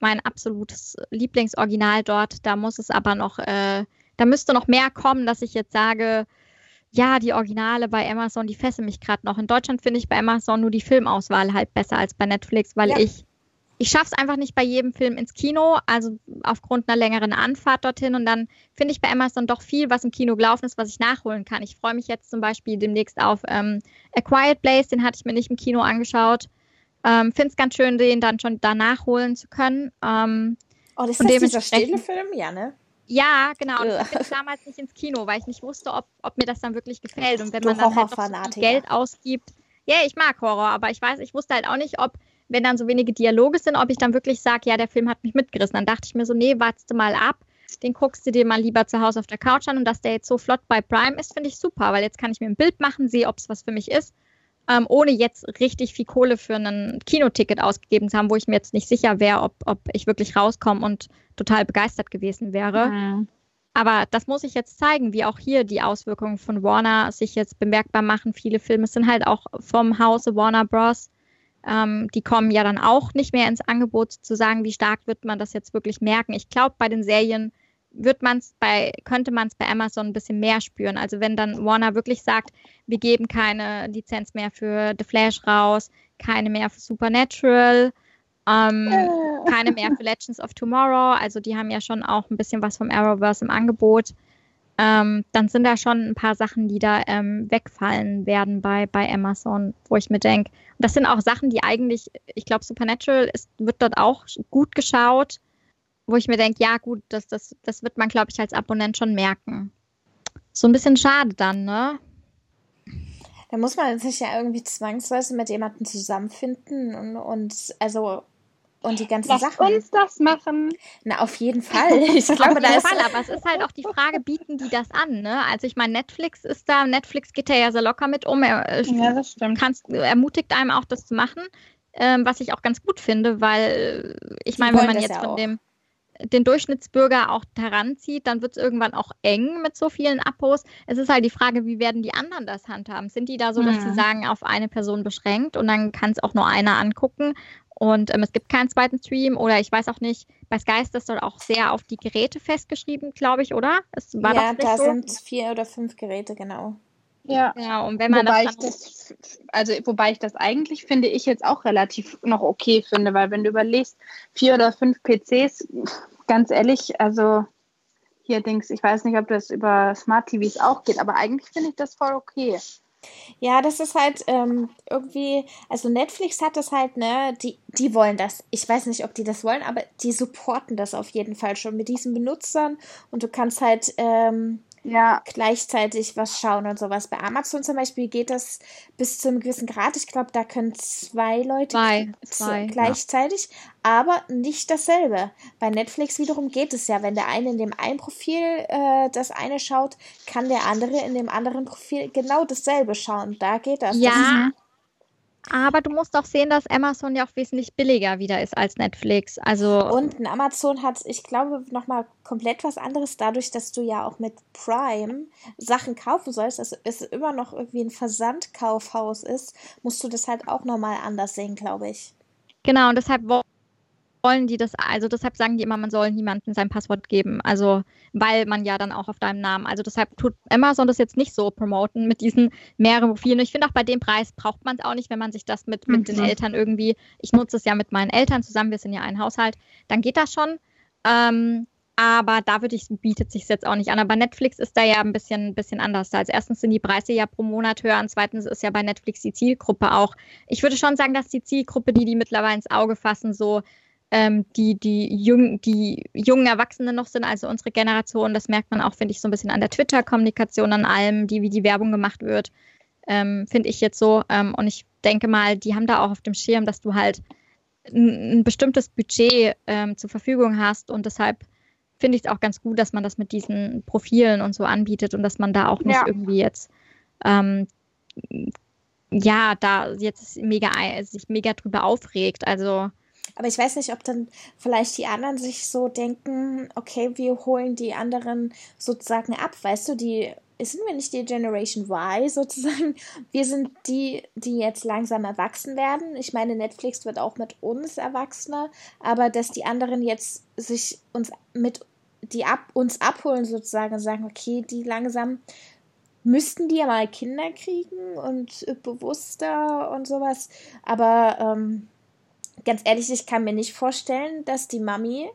S1: mein absolutes Lieblingsoriginal dort. Da muss es aber noch, äh, da müsste noch mehr kommen, dass ich jetzt sage, ja, die Originale bei Amazon, die fesseln mich gerade noch. In Deutschland finde ich bei Amazon nur die Filmauswahl halt besser als bei Netflix, weil ja. ich ich schaffe es einfach nicht bei jedem Film ins Kino, also aufgrund einer längeren Anfahrt dorthin. Und dann finde ich bei Amazon doch viel, was im Kino gelaufen ist, was ich nachholen kann. Ich freue mich jetzt zum Beispiel demnächst auf ähm, A Quiet Place, den hatte ich mir nicht im Kino angeschaut. Ähm, Finde es ganz schön, den dann schon danach holen zu können. Ähm,
S3: oh, das ist das dieser stille Film? Ja, ne?
S1: Ja, genau. Bin ich damals nicht ins Kino, weil ich nicht wusste, ob, ob mir das dann wirklich gefällt. Und wenn man dann halt so Geld ausgibt. Ja, ich mag Horror, aber ich weiß, ich wusste halt auch nicht, ob, wenn dann so wenige Dialoge sind, ob ich dann wirklich sage, ja, der Film hat mich mitgerissen. Dann dachte ich mir so, nee, wartest mal ab. Den guckst du dir mal lieber zu Hause auf der Couch an. Und dass der jetzt so flott bei Prime ist, finde ich super, weil jetzt kann ich mir ein Bild machen, sehe, ob es was für mich ist ähm, ohne jetzt richtig viel Kohle für ein Kinoticket ausgegeben zu haben, wo ich mir jetzt nicht sicher wäre, ob, ob ich wirklich rauskomme und total begeistert gewesen wäre. Mhm. Aber das muss ich jetzt zeigen, wie auch hier die Auswirkungen von Warner sich jetzt bemerkbar machen. Viele Filme sind halt auch vom Hause Warner Bros. Ähm, die kommen ja dann auch nicht mehr ins Angebot zu sagen, wie stark wird man das jetzt wirklich merken. Ich glaube, bei den Serien wird man's bei, könnte man es bei Amazon ein bisschen mehr spüren. Also wenn dann Warner wirklich sagt, wir geben keine Lizenz mehr für The Flash raus, keine mehr für Supernatural, ähm, keine mehr für Legends of Tomorrow, also die haben ja schon auch ein bisschen was vom Arrowverse im Angebot. Ähm, dann sind da schon ein paar Sachen, die da ähm, wegfallen werden bei, bei Amazon, wo ich mir denke, das sind auch Sachen, die eigentlich, ich glaube, Supernatural ist, wird dort auch gut geschaut wo ich mir denke, ja gut, das, das, das wird man, glaube ich, als Abonnent schon merken. So ein bisschen schade dann, ne?
S3: Da muss man sich ja irgendwie zwangsweise mit jemandem zusammenfinden und, und also und die ganzen
S2: Lass
S3: Sachen.
S2: uns das machen.
S3: Na, auf jeden Fall. Ich glaube,
S1: da ist Fall, aber es ist halt auch die Frage, bieten die das an, ne? Also ich meine, Netflix ist da, Netflix geht da ja sehr locker mit um. Er,
S2: äh, ja, das stimmt.
S1: Kannst, ermutigt einem auch, das zu machen, ähm, was ich auch ganz gut finde, weil ich meine, wenn man jetzt ja von dem den Durchschnittsbürger auch heranzieht, dann wird es irgendwann auch eng mit so vielen Abos. Es ist halt die Frage, wie werden die anderen das handhaben? Sind die da so, dass sie mhm. sagen, auf eine Person beschränkt und dann kann es auch nur einer angucken und ähm, es gibt keinen zweiten Stream oder ich weiß auch nicht, bei Sky ist das dort auch sehr auf die Geräte festgeschrieben, glaube ich, oder?
S3: Es war ja, da so? sind vier oder fünf Geräte, genau.
S2: Ja, ja und wenn man wobei das, ich das, also wobei ich das eigentlich finde ich jetzt auch relativ noch okay finde, weil wenn du überlegst, vier oder fünf PCs, ganz ehrlich, also hier Dings, ich weiß nicht, ob das über Smart TVs auch geht, aber eigentlich finde ich das voll okay.
S3: Ja, das ist halt ähm, irgendwie, also Netflix hat das halt, ne, die, die wollen das. Ich weiß nicht, ob die das wollen, aber die supporten das auf jeden Fall schon mit diesen Benutzern und du kannst halt ähm, ja. gleichzeitig was schauen und sowas. Bei Amazon zum Beispiel geht das bis zu einem gewissen Grad. Ich glaube, da können zwei Leute
S1: zwei, zwei,
S3: gleichzeitig, ja. aber nicht dasselbe. Bei Netflix wiederum geht es ja, wenn der eine in dem einen Profil äh, das eine schaut, kann der andere in dem anderen Profil genau dasselbe schauen. Da geht das.
S1: Ja,
S3: das
S1: aber du musst auch sehen, dass Amazon ja auch wesentlich billiger wieder ist als Netflix. Also
S3: und Amazon hat, ich glaube, nochmal komplett was anderes, dadurch, dass du ja auch mit Prime Sachen kaufen sollst, dass es immer noch irgendwie ein Versandkaufhaus ist, musst du das halt auch nochmal anders sehen, glaube ich.
S1: Genau, und deshalb wollen die das, also deshalb sagen die immer, man soll niemandem sein Passwort geben. Also, weil man ja dann auch auf deinem Namen, also deshalb tut Amazon das jetzt nicht so promoten mit diesen mehreren Profilen. Ich finde auch bei dem Preis braucht man es auch nicht, wenn man sich das mit, mit mhm. den Eltern irgendwie, ich nutze es ja mit meinen Eltern zusammen, wir sind ja ein Haushalt, dann geht das schon. Ähm, Aber da würde ich, bietet sich jetzt auch nicht an. Aber Netflix ist da ja ein bisschen, bisschen anders. Also erstens sind die Preise ja pro Monat höher und zweitens ist ja bei Netflix die Zielgruppe auch. Ich würde schon sagen, dass die Zielgruppe, die die mittlerweile ins Auge fassen, so ähm, die, die, jung, die jungen Erwachsenen noch sind, also unsere Generation. Das merkt man auch, finde ich, so ein bisschen an der Twitter-Kommunikation, an allem, die, wie die Werbung gemacht wird, ähm, finde ich jetzt so. Ähm, und ich denke mal, die haben da auch auf dem Schirm, dass du halt ein, ein bestimmtes Budget ähm, zur Verfügung hast und deshalb finde ich es auch ganz gut, dass man das mit diesen Profilen und so anbietet und dass man da auch nicht ja. irgendwie jetzt ähm, ja, da jetzt mega sich mega drüber aufregt. Also
S3: aber ich weiß nicht, ob dann vielleicht die anderen sich so denken, okay, wir holen die anderen sozusagen ab, weißt du, die sind wir nicht die Generation Y sozusagen? Wir sind die, die jetzt langsam erwachsen werden. Ich meine, Netflix wird auch mit uns Erwachsener, aber dass die anderen jetzt sich uns mit die ab, uns abholen sozusagen und sagen, okay, die langsam müssten die ja mal Kinder kriegen und bewusster und sowas. Aber ähm, ganz ehrlich, ich kann mir nicht vorstellen, dass die Mami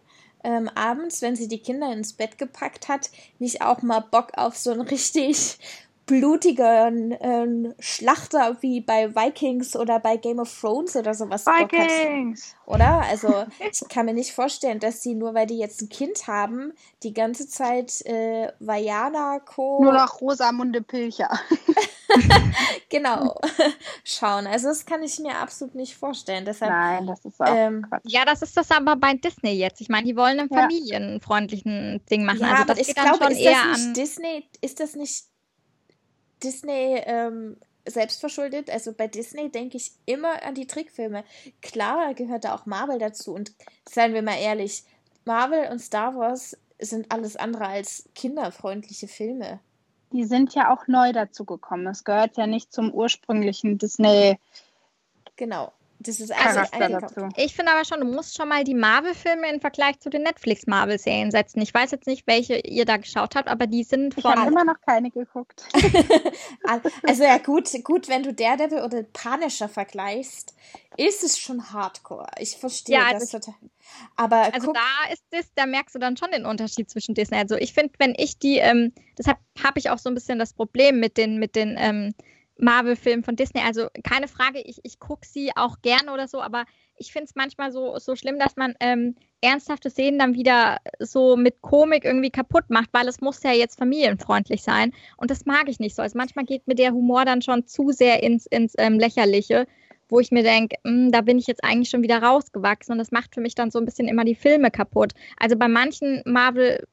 S3: ähm, abends, wenn sie die Kinder ins Bett gepackt hat, nicht auch mal Bock auf so ein richtig blutigen äh, Schlachter wie bei Vikings oder bei Game of Thrones oder sowas Vikings! Oder? Also ich kann mir nicht vorstellen, dass sie nur weil die jetzt ein Kind haben, die ganze Zeit äh, Vajana Co.
S2: Nur noch Rosamunde Pilcher.
S3: genau. Schauen. Also das kann ich mir absolut nicht vorstellen. Deshalb,
S2: Nein, das ist auch
S1: ähm, Ja, das ist das aber bei Disney jetzt. Ich meine, die wollen einen familienfreundlichen Ding machen. Ja, also das
S3: aber ich glaube, ist das nicht Disney, ist das nicht Disney ähm, selbstverschuldet. Also bei Disney denke ich immer an die Trickfilme. Klar gehört da auch Marvel dazu. Und seien wir mal ehrlich, Marvel und Star Wars sind alles andere als kinderfreundliche Filme.
S2: Die sind ja auch neu dazu gekommen. Es gehört ja nicht zum ursprünglichen Disney.
S3: Genau. Das ist
S1: also. Ich finde aber schon, du musst schon mal die Marvel-Filme im Vergleich zu den Netflix-Marvel-Serien setzen. Ich weiß jetzt nicht, welche ihr da geschaut habt, aber die sind
S2: von. Ich habe immer noch keine geguckt.
S3: also ja, gut, gut, wenn du Daredevil oder Punisher vergleichst, ist es schon Hardcore. Ich verstehe ja, das total. Aber
S1: also da ist das, da merkst du dann schon den Unterschied zwischen Disney. Also ich finde, wenn ich die, ähm, deshalb habe ich auch so ein bisschen das Problem mit den, mit den ähm, Marvel-Film von Disney. Also keine Frage, ich, ich gucke sie auch gerne oder so, aber ich finde es manchmal so, so schlimm, dass man ähm, ernsthafte Szenen dann wieder so mit Komik irgendwie kaputt macht, weil es muss ja jetzt familienfreundlich sein. Und das mag ich nicht so. Also manchmal geht mir der Humor dann schon zu sehr ins, ins ähm, Lächerliche, wo ich mir denke, hm, da bin ich jetzt eigentlich schon wieder rausgewachsen. Und das macht für mich dann so ein bisschen immer die Filme kaputt. Also bei manchen Marvel-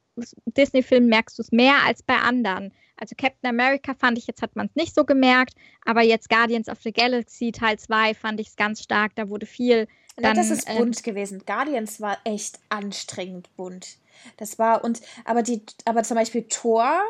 S1: Disney-Filmen merkst du es mehr als bei anderen. Also Captain America fand ich, jetzt hat man es nicht so gemerkt, aber jetzt Guardians of the Galaxy Teil 2 fand ich es ganz stark, da wurde viel.
S3: Dann, das ist bunt äh, gewesen. Guardians war echt anstrengend bunt. Das war, und, aber die, aber zum Beispiel Thor,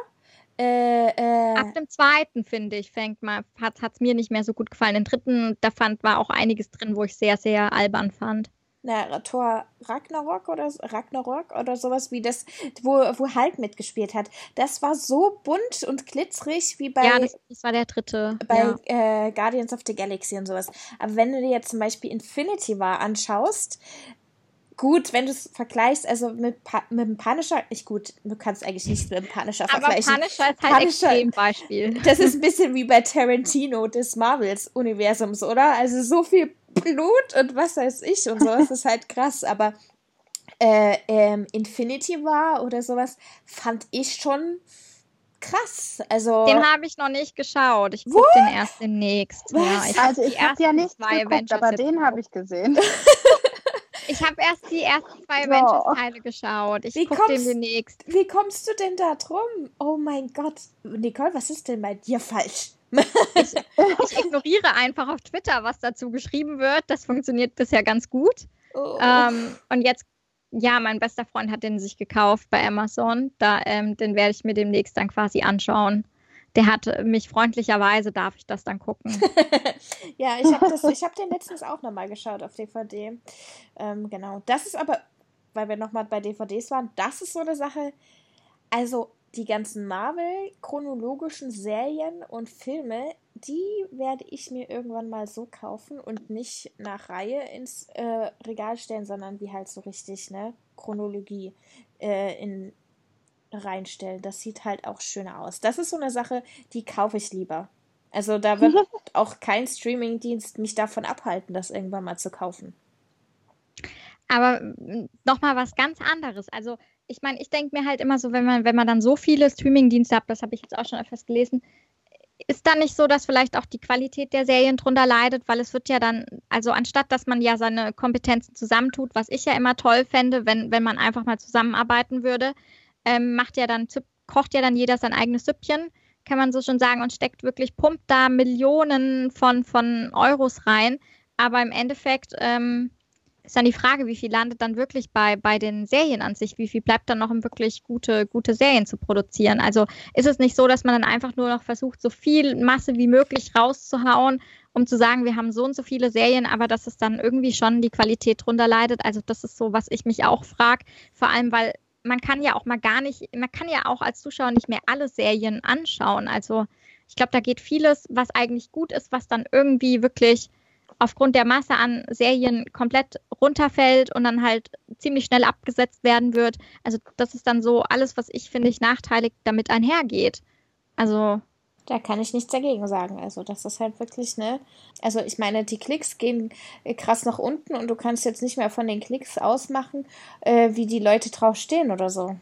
S3: äh, äh,
S1: Ab dem zweiten, finde ich, fängt mal, hat es mir nicht mehr so gut gefallen. Den dritten, da fand, war auch einiges drin, wo ich sehr, sehr albern fand
S3: na, Thor Ragnarok oder Ragnarok oder sowas wie das, wo, wo Hulk mitgespielt hat. Das war so bunt und glitzerig wie bei.
S1: Ja, das, das war der dritte.
S3: Bei ja. äh, Guardians of the Galaxy und sowas. Aber wenn du dir jetzt zum Beispiel Infinity War anschaust, gut, wenn du es vergleichst, also mit, pa mit dem Punisher, ich gut, du kannst eigentlich nicht mit dem Punisher vergleichen.
S1: Aber Punisher ist halt Punisher, extrem Beispiel.
S3: Das ist ein bisschen wie bei Tarantino des Marvels-Universums, oder? Also so viel Blut und was weiß ich und so. Das ist halt krass, aber äh, ähm, Infinity War oder sowas fand ich schon krass. Also
S1: den habe ich noch nicht geschaut. Ich gucke den erst demnächst.
S2: Ja, ich also ich habe ja nicht geguckt, aber den habe ich gesehen.
S1: ich habe erst die ersten zwei Avengers-Teile geschaut. Ich gucke den demnächst.
S3: Wie kommst du denn da drum? Oh mein Gott. Nicole, was ist denn bei dir falsch?
S1: Ich, ich, ignoriere einfach auf Twitter, was dazu geschrieben wird. Das funktioniert bisher ganz gut. Oh. Ähm, und jetzt, ja, mein bester Freund hat den sich gekauft bei Amazon. Da, ähm, den werde ich mir demnächst dann quasi anschauen. Der hat mich freundlicherweise, darf ich das dann gucken.
S3: ja, ich habe hab den letztens auch nochmal geschaut auf DVD. Ähm, genau. Das ist aber, weil wir nochmal bei DVDs waren, das ist so eine Sache. Also, die ganzen Marvel-chronologischen Serien und Filme, die werde ich mir irgendwann mal so kaufen und nicht nach Reihe ins äh, Regal stellen, sondern wie halt so richtig, ne, Chronologie äh, in reinstellen. Das sieht halt auch schöner aus. Das ist so eine Sache, die kaufe ich lieber. Also da wird auch kein Streamingdienst mich davon abhalten, das irgendwann mal zu kaufen.
S1: Aber nochmal was ganz anderes. Also ich meine, ich denke mir halt immer so, wenn man, wenn man dann so viele Streamingdienste hat, das habe ich jetzt auch schon öfters gelesen, ist dann nicht so, dass vielleicht auch die Qualität der Serien drunter leidet, weil es wird ja dann, also anstatt dass man ja seine Kompetenzen zusammentut, was ich ja immer toll fände, wenn, wenn man einfach mal zusammenarbeiten würde, ähm, macht ja dann, kocht ja dann jeder sein eigenes Süppchen, kann man so schon sagen, und steckt wirklich, pumpt da Millionen von, von Euros rein. Aber im Endeffekt ähm, ist dann die Frage, wie viel landet dann wirklich bei, bei den Serien an sich? Wie viel bleibt dann noch, um wirklich gute, gute Serien zu produzieren? Also ist es nicht so, dass man dann einfach nur noch versucht, so viel Masse wie möglich rauszuhauen, um zu sagen, wir haben so und so viele Serien, aber dass es dann irgendwie schon die Qualität drunter leidet? Also das ist so, was ich mich auch frage. Vor allem, weil man kann ja auch mal gar nicht, man kann ja auch als Zuschauer nicht mehr alle Serien anschauen. Also ich glaube, da geht vieles, was eigentlich gut ist, was dann irgendwie wirklich aufgrund der Masse an Serien komplett runterfällt und dann halt ziemlich schnell abgesetzt werden wird. Also das ist dann so alles, was ich finde ich nachteilig damit einhergeht. Also
S3: da kann ich nichts dagegen sagen. Also, das ist halt wirklich, ne? Also, ich meine, die Klicks gehen krass nach unten und du kannst jetzt nicht mehr von den Klicks ausmachen, äh, wie die Leute drauf stehen oder so.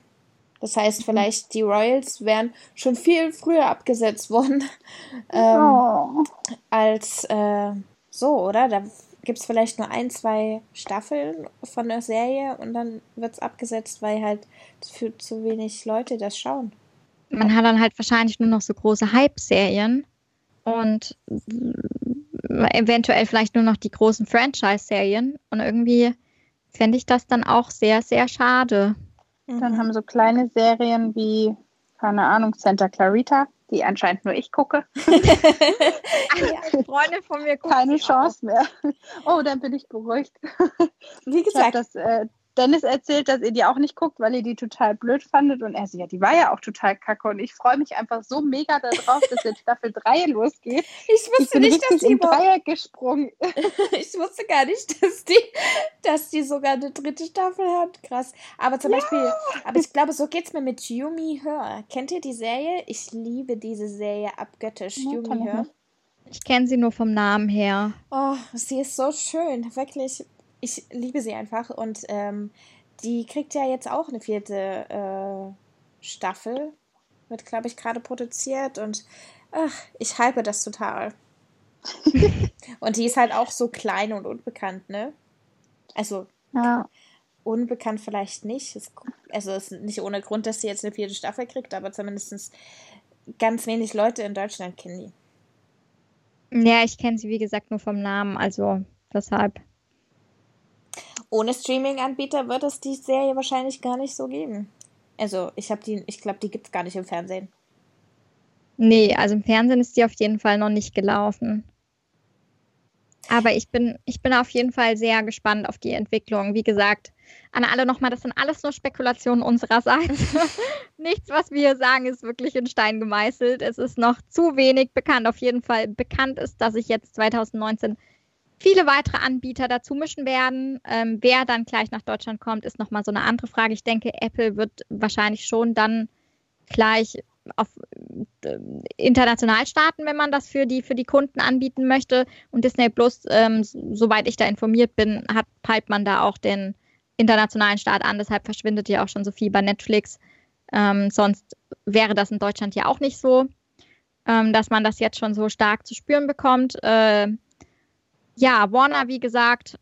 S3: Das heißt, mhm. vielleicht die Royals wären schon viel früher abgesetzt worden ähm, oh. als äh, so, oder? Da gibt es vielleicht nur ein, zwei Staffeln von der Serie und dann wird es abgesetzt, weil halt für zu wenig Leute das schauen
S1: man hat dann halt wahrscheinlich nur noch so große Hype-Serien und eventuell vielleicht nur noch die großen Franchise-Serien. Und irgendwie fände ich das dann auch sehr, sehr schade.
S2: Dann haben so kleine Serien wie, keine Ahnung, Santa Clarita, die anscheinend nur ich gucke.
S1: Eine Freundin von mir
S2: guckt Keine Chance auch. mehr. Oh, dann bin ich beruhigt. Wie gesagt, ich das äh, Dennis erzählt, dass ihr die auch nicht guckt, weil ihr die total blöd fandet. Und er so, ja, die war ja auch total kacke. Und ich freue mich einfach so mega darauf, dass jetzt Staffel 3 losgeht.
S3: Ich wusste ich bin nicht, dass die
S2: im Dreieck gesprungen.
S3: ich wusste gar nicht, dass die, dass die sogar eine dritte Staffel hat. Krass. Aber zum ja. Beispiel, aber ich glaube, so geht es mir mit Yumi Hör. Kennt ihr die Serie? Ich liebe diese Serie abgöttisch. Ja, Yumi Hör.
S1: Ich kenne sie nur vom Namen her.
S3: Oh, sie ist so schön. Wirklich ich liebe sie einfach und ähm, die kriegt ja jetzt auch eine vierte äh, Staffel. Wird, glaube ich, gerade produziert und ach, ich hype das total. und die ist halt auch so klein und unbekannt, ne? Also, ja. unbekannt vielleicht nicht. Es, also, es ist nicht ohne Grund, dass sie jetzt eine vierte Staffel kriegt, aber zumindest ganz wenig Leute in Deutschland kennen
S1: die. Ja, ich kenne sie, wie gesagt, nur vom Namen, also deshalb
S3: ohne Streaming-Anbieter wird es die Serie wahrscheinlich gar nicht so geben. Also, ich habe die, ich glaube, die gibt es gar nicht im Fernsehen.
S1: Nee, also im Fernsehen ist die auf jeden Fall noch nicht gelaufen. Aber ich bin, ich bin auf jeden Fall sehr gespannt auf die Entwicklung. Wie gesagt, an alle nochmal, das sind alles nur Spekulationen unsererseits. Nichts, was wir hier sagen, ist wirklich in Stein gemeißelt. Es ist noch zu wenig bekannt. Auf jeden Fall bekannt ist, dass ich jetzt 2019 viele weitere Anbieter dazu mischen werden. Ähm, wer dann gleich nach Deutschland kommt, ist nochmal so eine andere Frage. Ich denke, Apple wird wahrscheinlich schon dann gleich auf äh, international starten, wenn man das für die, für die Kunden anbieten möchte. Und Disney Plus, ähm, soweit ich da informiert bin, hat peilt man da auch den internationalen Start an. Deshalb verschwindet ja auch schon so viel bei Netflix. Ähm, sonst wäre das in Deutschland ja auch nicht so, ähm, dass man das jetzt schon so stark zu spüren bekommt. Äh, ja, Warner, wie gesagt,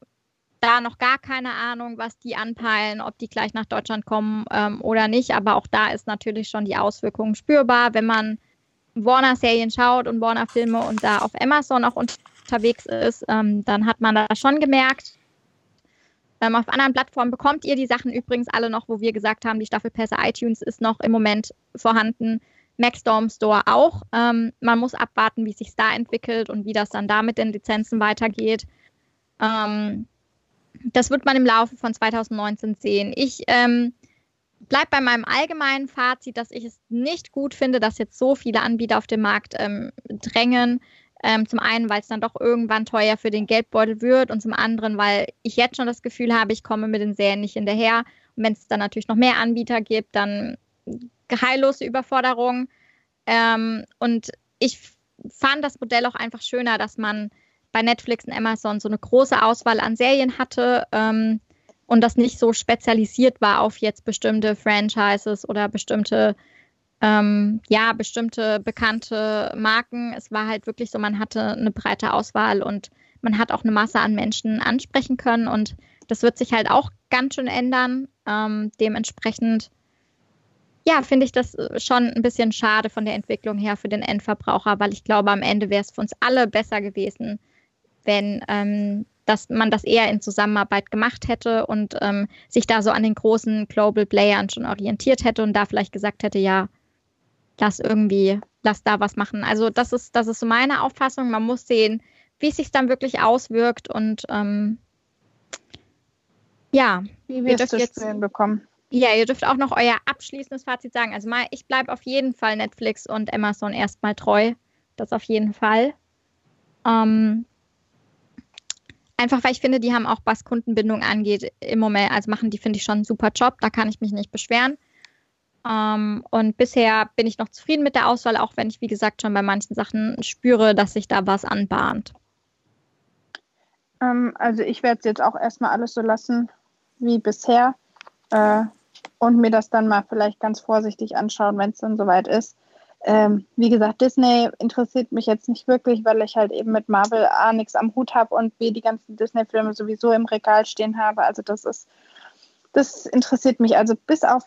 S1: da noch gar keine Ahnung, was die anpeilen, ob die gleich nach Deutschland kommen ähm, oder nicht. Aber auch da ist natürlich schon die Auswirkung spürbar, wenn man Warner-Serien schaut und Warner-Filme und da auf Amazon auch unterwegs ist, ähm, dann hat man das schon gemerkt. Ähm, auf anderen Plattformen bekommt ihr die Sachen übrigens alle noch, wo wir gesagt haben, die Staffelpässe iTunes ist noch im Moment vorhanden. Maxstorm Store auch. Ähm, man muss abwarten, wie sich da entwickelt und wie das dann da mit den Lizenzen weitergeht. Ähm, das wird man im Laufe von 2019 sehen. Ich ähm, bleibe bei meinem allgemeinen Fazit, dass ich es nicht gut finde, dass jetzt so viele Anbieter auf den Markt ähm, drängen. Ähm, zum einen, weil es dann doch irgendwann teuer für den Geldbeutel wird und zum anderen, weil ich jetzt schon das Gefühl habe, ich komme mit den Serien nicht hinterher. Und wenn es dann natürlich noch mehr Anbieter gibt, dann heillose Überforderung. Ähm, und ich fand das Modell auch einfach schöner, dass man bei Netflix und Amazon so eine große Auswahl an Serien hatte ähm, und das nicht so spezialisiert war auf jetzt bestimmte Franchises oder bestimmte ähm, ja, bestimmte bekannte Marken. Es war halt wirklich so, man hatte eine breite Auswahl und man hat auch eine Masse an Menschen ansprechen können und das wird sich halt auch ganz schön ändern. Ähm, dementsprechend, ja, finde ich das schon ein bisschen schade von der Entwicklung her für den Endverbraucher, weil ich glaube, am Ende wäre es für uns alle besser gewesen, wenn ähm, dass man das eher in Zusammenarbeit gemacht hätte und ähm, sich da so an den großen Global Playern schon orientiert hätte und da vielleicht gesagt hätte, ja, lass irgendwie, lass da was machen. Also das ist, das ist so meine Auffassung. Man muss sehen, wie es sich dann wirklich auswirkt und ähm, ja,
S2: wie wirst du jetzt bekommen.
S1: Ja, ihr dürft auch noch euer abschließendes Fazit sagen. Also mal, ich bleibe auf jeden Fall Netflix und Amazon erstmal treu. Das auf jeden Fall. Ähm, einfach weil ich finde, die haben auch, was Kundenbindung angeht, im Moment, also machen die, finde ich, schon einen super Job. Da kann ich mich nicht beschweren. Ähm, und bisher bin ich noch zufrieden mit der Auswahl, auch wenn ich, wie gesagt, schon bei manchen Sachen spüre, dass sich da was anbahnt.
S2: Ähm, also ich werde es jetzt auch erstmal alles so lassen wie bisher äh, und mir das dann mal vielleicht ganz vorsichtig anschauen, wenn es dann soweit ist. Ähm, wie gesagt, Disney interessiert mich jetzt nicht wirklich, weil ich halt eben mit Marvel A nichts am Hut habe und B die ganzen Disney-Filme sowieso im Regal stehen habe. Also das ist, das interessiert mich also bis auf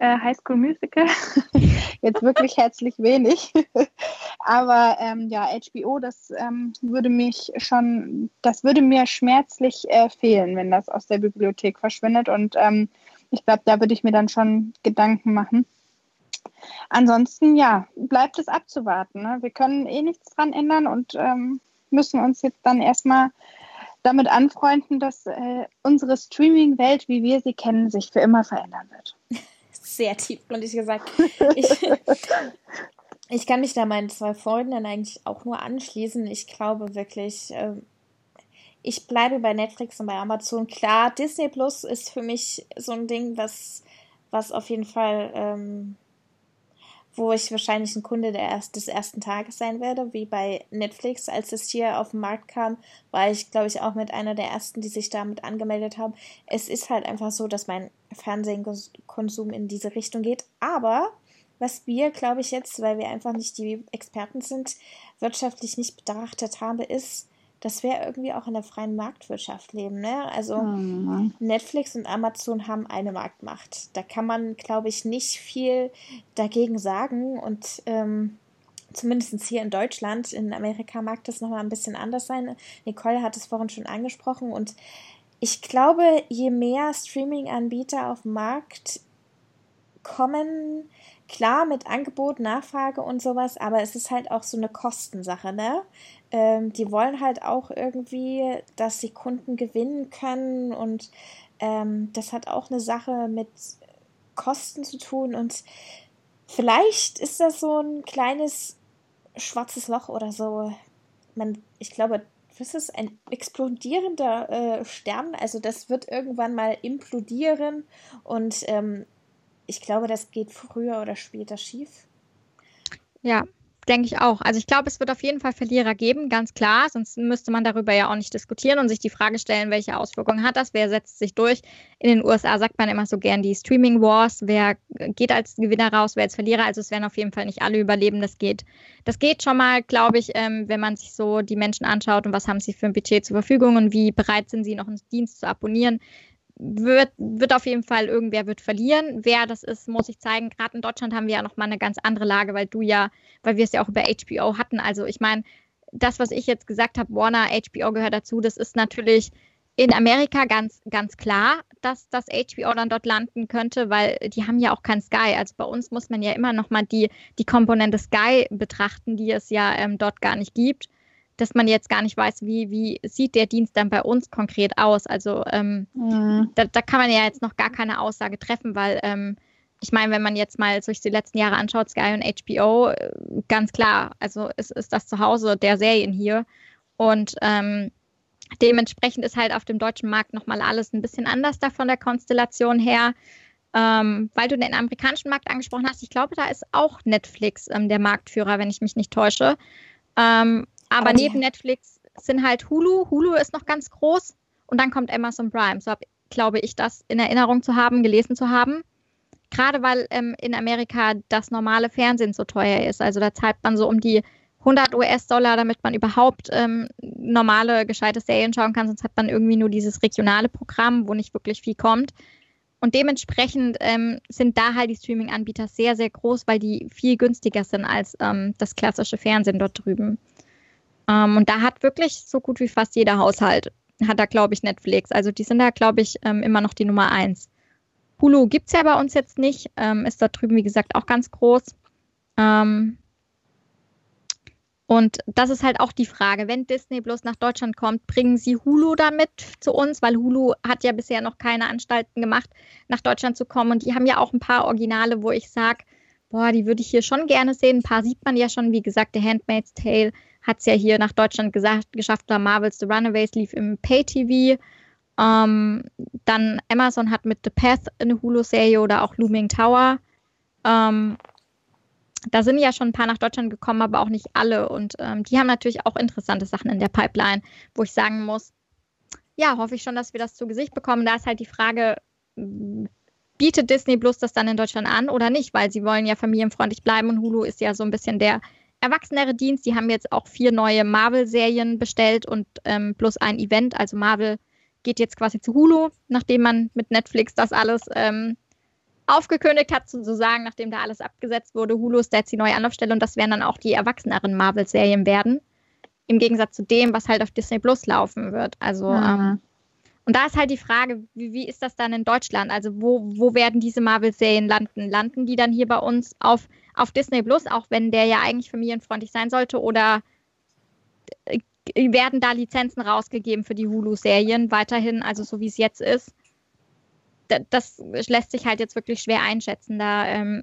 S2: äh, High School Musical. Jetzt wirklich herzlich wenig. Aber ähm, ja, HBO, das ähm, würde mich schon, das würde mir schmerzlich äh, fehlen, wenn das aus der Bibliothek verschwindet. Und ähm, ich glaube, da würde ich mir dann schon Gedanken machen. Ansonsten, ja, bleibt es abzuwarten. Ne? Wir können eh nichts dran ändern und ähm, müssen uns jetzt dann erstmal damit anfreunden, dass äh, unsere Streaming-Welt, wie wir sie kennen, sich für immer verändern wird
S3: sehr tiefgründig gesagt. Ich, ich kann mich da meinen zwei Freunden eigentlich auch nur anschließen. Ich glaube wirklich, äh, ich bleibe bei Netflix und bei Amazon. Klar, Disney Plus ist für mich so ein Ding, was, was auf jeden Fall ähm, wo ich wahrscheinlich ein Kunde der erst, des ersten Tages sein werde, wie bei Netflix. Als es hier auf den Markt kam, war ich, glaube ich, auch mit einer der ersten, die sich damit angemeldet haben. Es ist halt einfach so, dass mein Fernsehkonsum in diese Richtung geht. Aber was wir, glaube ich, jetzt, weil wir einfach nicht die Experten sind, wirtschaftlich nicht betrachtet haben, ist, dass wir irgendwie auch in der freien Marktwirtschaft leben. Ne? Also mhm. Netflix und Amazon haben eine Marktmacht. Da kann man, glaube ich, nicht viel dagegen sagen. Und ähm, zumindest hier in Deutschland, in Amerika mag das nochmal ein bisschen anders sein. Nicole hat es vorhin schon angesprochen. Und ich glaube, je mehr Streaming-Anbieter auf den Markt kommen, klar mit Angebot, Nachfrage und sowas, aber es ist halt auch so eine Kostensache, ne? Ähm, die wollen halt auch irgendwie, dass sie Kunden gewinnen können und ähm, das hat auch eine Sache mit Kosten zu tun und vielleicht ist das so ein kleines schwarzes Loch oder so. Man, ich glaube, das ist ein explodierender äh, Stern, also das wird irgendwann mal implodieren und ähm, ich glaube, das geht früher oder später schief.
S1: Ja, denke ich auch. Also ich glaube, es wird auf jeden Fall Verlierer geben, ganz klar. Sonst müsste man darüber ja auch nicht diskutieren und sich die Frage stellen, welche Auswirkungen hat das, wer setzt sich durch. In den USA sagt man immer so gern die Streaming Wars, wer geht als Gewinner raus, wer als Verlierer. Also es werden auf jeden Fall nicht alle überleben. Das geht, das geht schon mal, glaube ich, ähm, wenn man sich so die Menschen anschaut und was haben sie für ein Budget zur Verfügung und wie bereit sind sie noch einen Dienst zu abonnieren wird, wird auf jeden Fall irgendwer wird verlieren. Wer das ist, muss ich zeigen. Gerade in Deutschland haben wir ja nochmal eine ganz andere Lage, weil du ja, weil wir es ja auch über HBO hatten. Also ich meine, das, was ich jetzt gesagt habe, Warner, HBO gehört dazu, das ist natürlich in Amerika ganz, ganz klar, dass das HBO dann dort landen könnte, weil die haben ja auch kein Sky. Also bei uns muss man ja immer nochmal die, die Komponente Sky betrachten, die es ja ähm, dort gar nicht gibt dass man jetzt gar nicht weiß, wie, wie sieht der Dienst dann bei uns konkret aus. Also ähm, mhm. da, da, kann man ja jetzt noch gar keine Aussage treffen, weil ähm, ich meine, wenn man jetzt mal sich die letzten Jahre anschaut, Sky und HBO, äh, ganz klar, also es ist das Zuhause der Serien hier. Und ähm, dementsprechend ist halt auf dem deutschen Markt nochmal alles ein bisschen anders da von der Konstellation her. Ähm, weil du den amerikanischen Markt angesprochen hast, ich glaube, da ist auch Netflix ähm, der Marktführer, wenn ich mich nicht täusche. Ähm, aber oh, neben ja. Netflix sind halt Hulu. Hulu ist noch ganz groß und dann kommt Amazon Prime. So habe, glaube ich, das in Erinnerung zu haben, gelesen zu haben. Gerade weil ähm, in Amerika das normale Fernsehen so teuer ist. Also da zahlt man so um die 100 US-Dollar, damit man überhaupt ähm, normale, gescheite Serien schauen kann. Sonst hat man irgendwie nur dieses regionale Programm, wo nicht wirklich viel kommt. Und dementsprechend ähm, sind da halt die Streaming-Anbieter sehr, sehr groß, weil die viel günstiger sind als ähm, das klassische Fernsehen dort drüben. Ähm, und da hat wirklich so gut wie fast jeder Haushalt, hat da, glaube ich, Netflix. Also die sind da, glaube ich, ähm, immer noch die Nummer eins. Hulu gibt es ja bei uns jetzt nicht, ähm, ist da drüben, wie gesagt, auch ganz groß. Ähm, und das ist halt auch die Frage, wenn Disney bloß nach Deutschland kommt, bringen sie Hulu damit zu uns, weil Hulu hat ja bisher noch keine Anstalten gemacht, nach Deutschland zu kommen. Und die haben ja auch ein paar Originale, wo ich sage, boah, die würde ich hier schon gerne sehen. Ein paar sieht man ja schon, wie gesagt, The Handmaid's Tale hat es ja hier nach Deutschland gesagt, geschafft, oder Marvel's The Runaways lief im Pay-TV. Ähm, dann Amazon hat mit The Path eine Hulu-Serie oder auch Looming Tower. Ähm, da sind ja schon ein paar nach Deutschland gekommen, aber auch nicht alle. Und ähm, die haben natürlich auch interessante Sachen in der Pipeline, wo ich sagen muss, ja, hoffe ich schon, dass wir das zu Gesicht bekommen. Da ist halt die Frage, bietet Disney bloß das dann in Deutschland an oder nicht? Weil sie wollen ja familienfreundlich bleiben und Hulu ist ja so ein bisschen der erwachsenere Dienst. Die haben jetzt auch vier neue Marvel-Serien bestellt und ähm, plus ein Event. Also Marvel geht jetzt quasi zu Hulu, nachdem man mit Netflix das alles ähm, aufgekündigt hat, sozusagen, nachdem da alles abgesetzt wurde. Hulu ist jetzt die neue Anlaufstelle und das werden dann auch die erwachseneren Marvel-Serien werden. Im Gegensatz zu dem, was halt auf Disney Plus laufen wird. Also, mhm. ähm, und da ist halt die Frage, wie, wie, ist das dann in Deutschland? Also, wo, wo werden diese Marvel-Serien landen? Landen die dann hier bei uns auf, auf Disney Plus, auch wenn der ja eigentlich familienfreundlich sein sollte? Oder äh, werden da Lizenzen rausgegeben für die Hulu-Serien weiterhin, also so wie es jetzt ist? das lässt sich halt jetzt wirklich schwer einschätzen. Da ähm,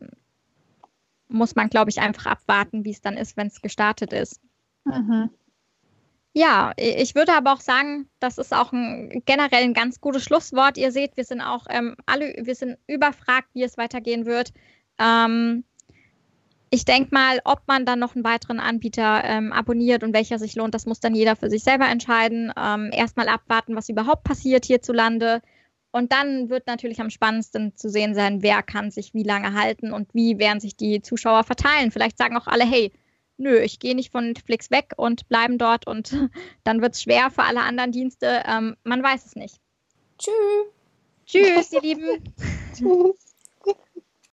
S1: muss man, glaube ich, einfach abwarten, wie es dann ist, wenn es gestartet ist. Mhm. Ja, ich würde aber auch sagen, das ist auch ein, generell ein ganz gutes Schlusswort. Ihr seht, wir sind auch ähm, alle, wir sind überfragt, wie es weitergehen wird. Ähm, ich denke mal, ob man dann noch einen weiteren Anbieter ähm, abonniert und welcher sich lohnt, das muss dann jeder für sich selber entscheiden. Ähm, Erstmal abwarten, was überhaupt passiert hierzulande. Und dann wird natürlich am spannendsten zu sehen sein, wer kann sich wie lange halten und wie werden sich die Zuschauer verteilen. Vielleicht sagen auch alle, hey, nö, ich gehe nicht von Netflix weg und bleiben dort und dann wird es schwer für alle anderen Dienste. Ähm, man weiß es nicht.
S3: Tschüss.
S1: Tschüss, ihr Lieben. Tschüss.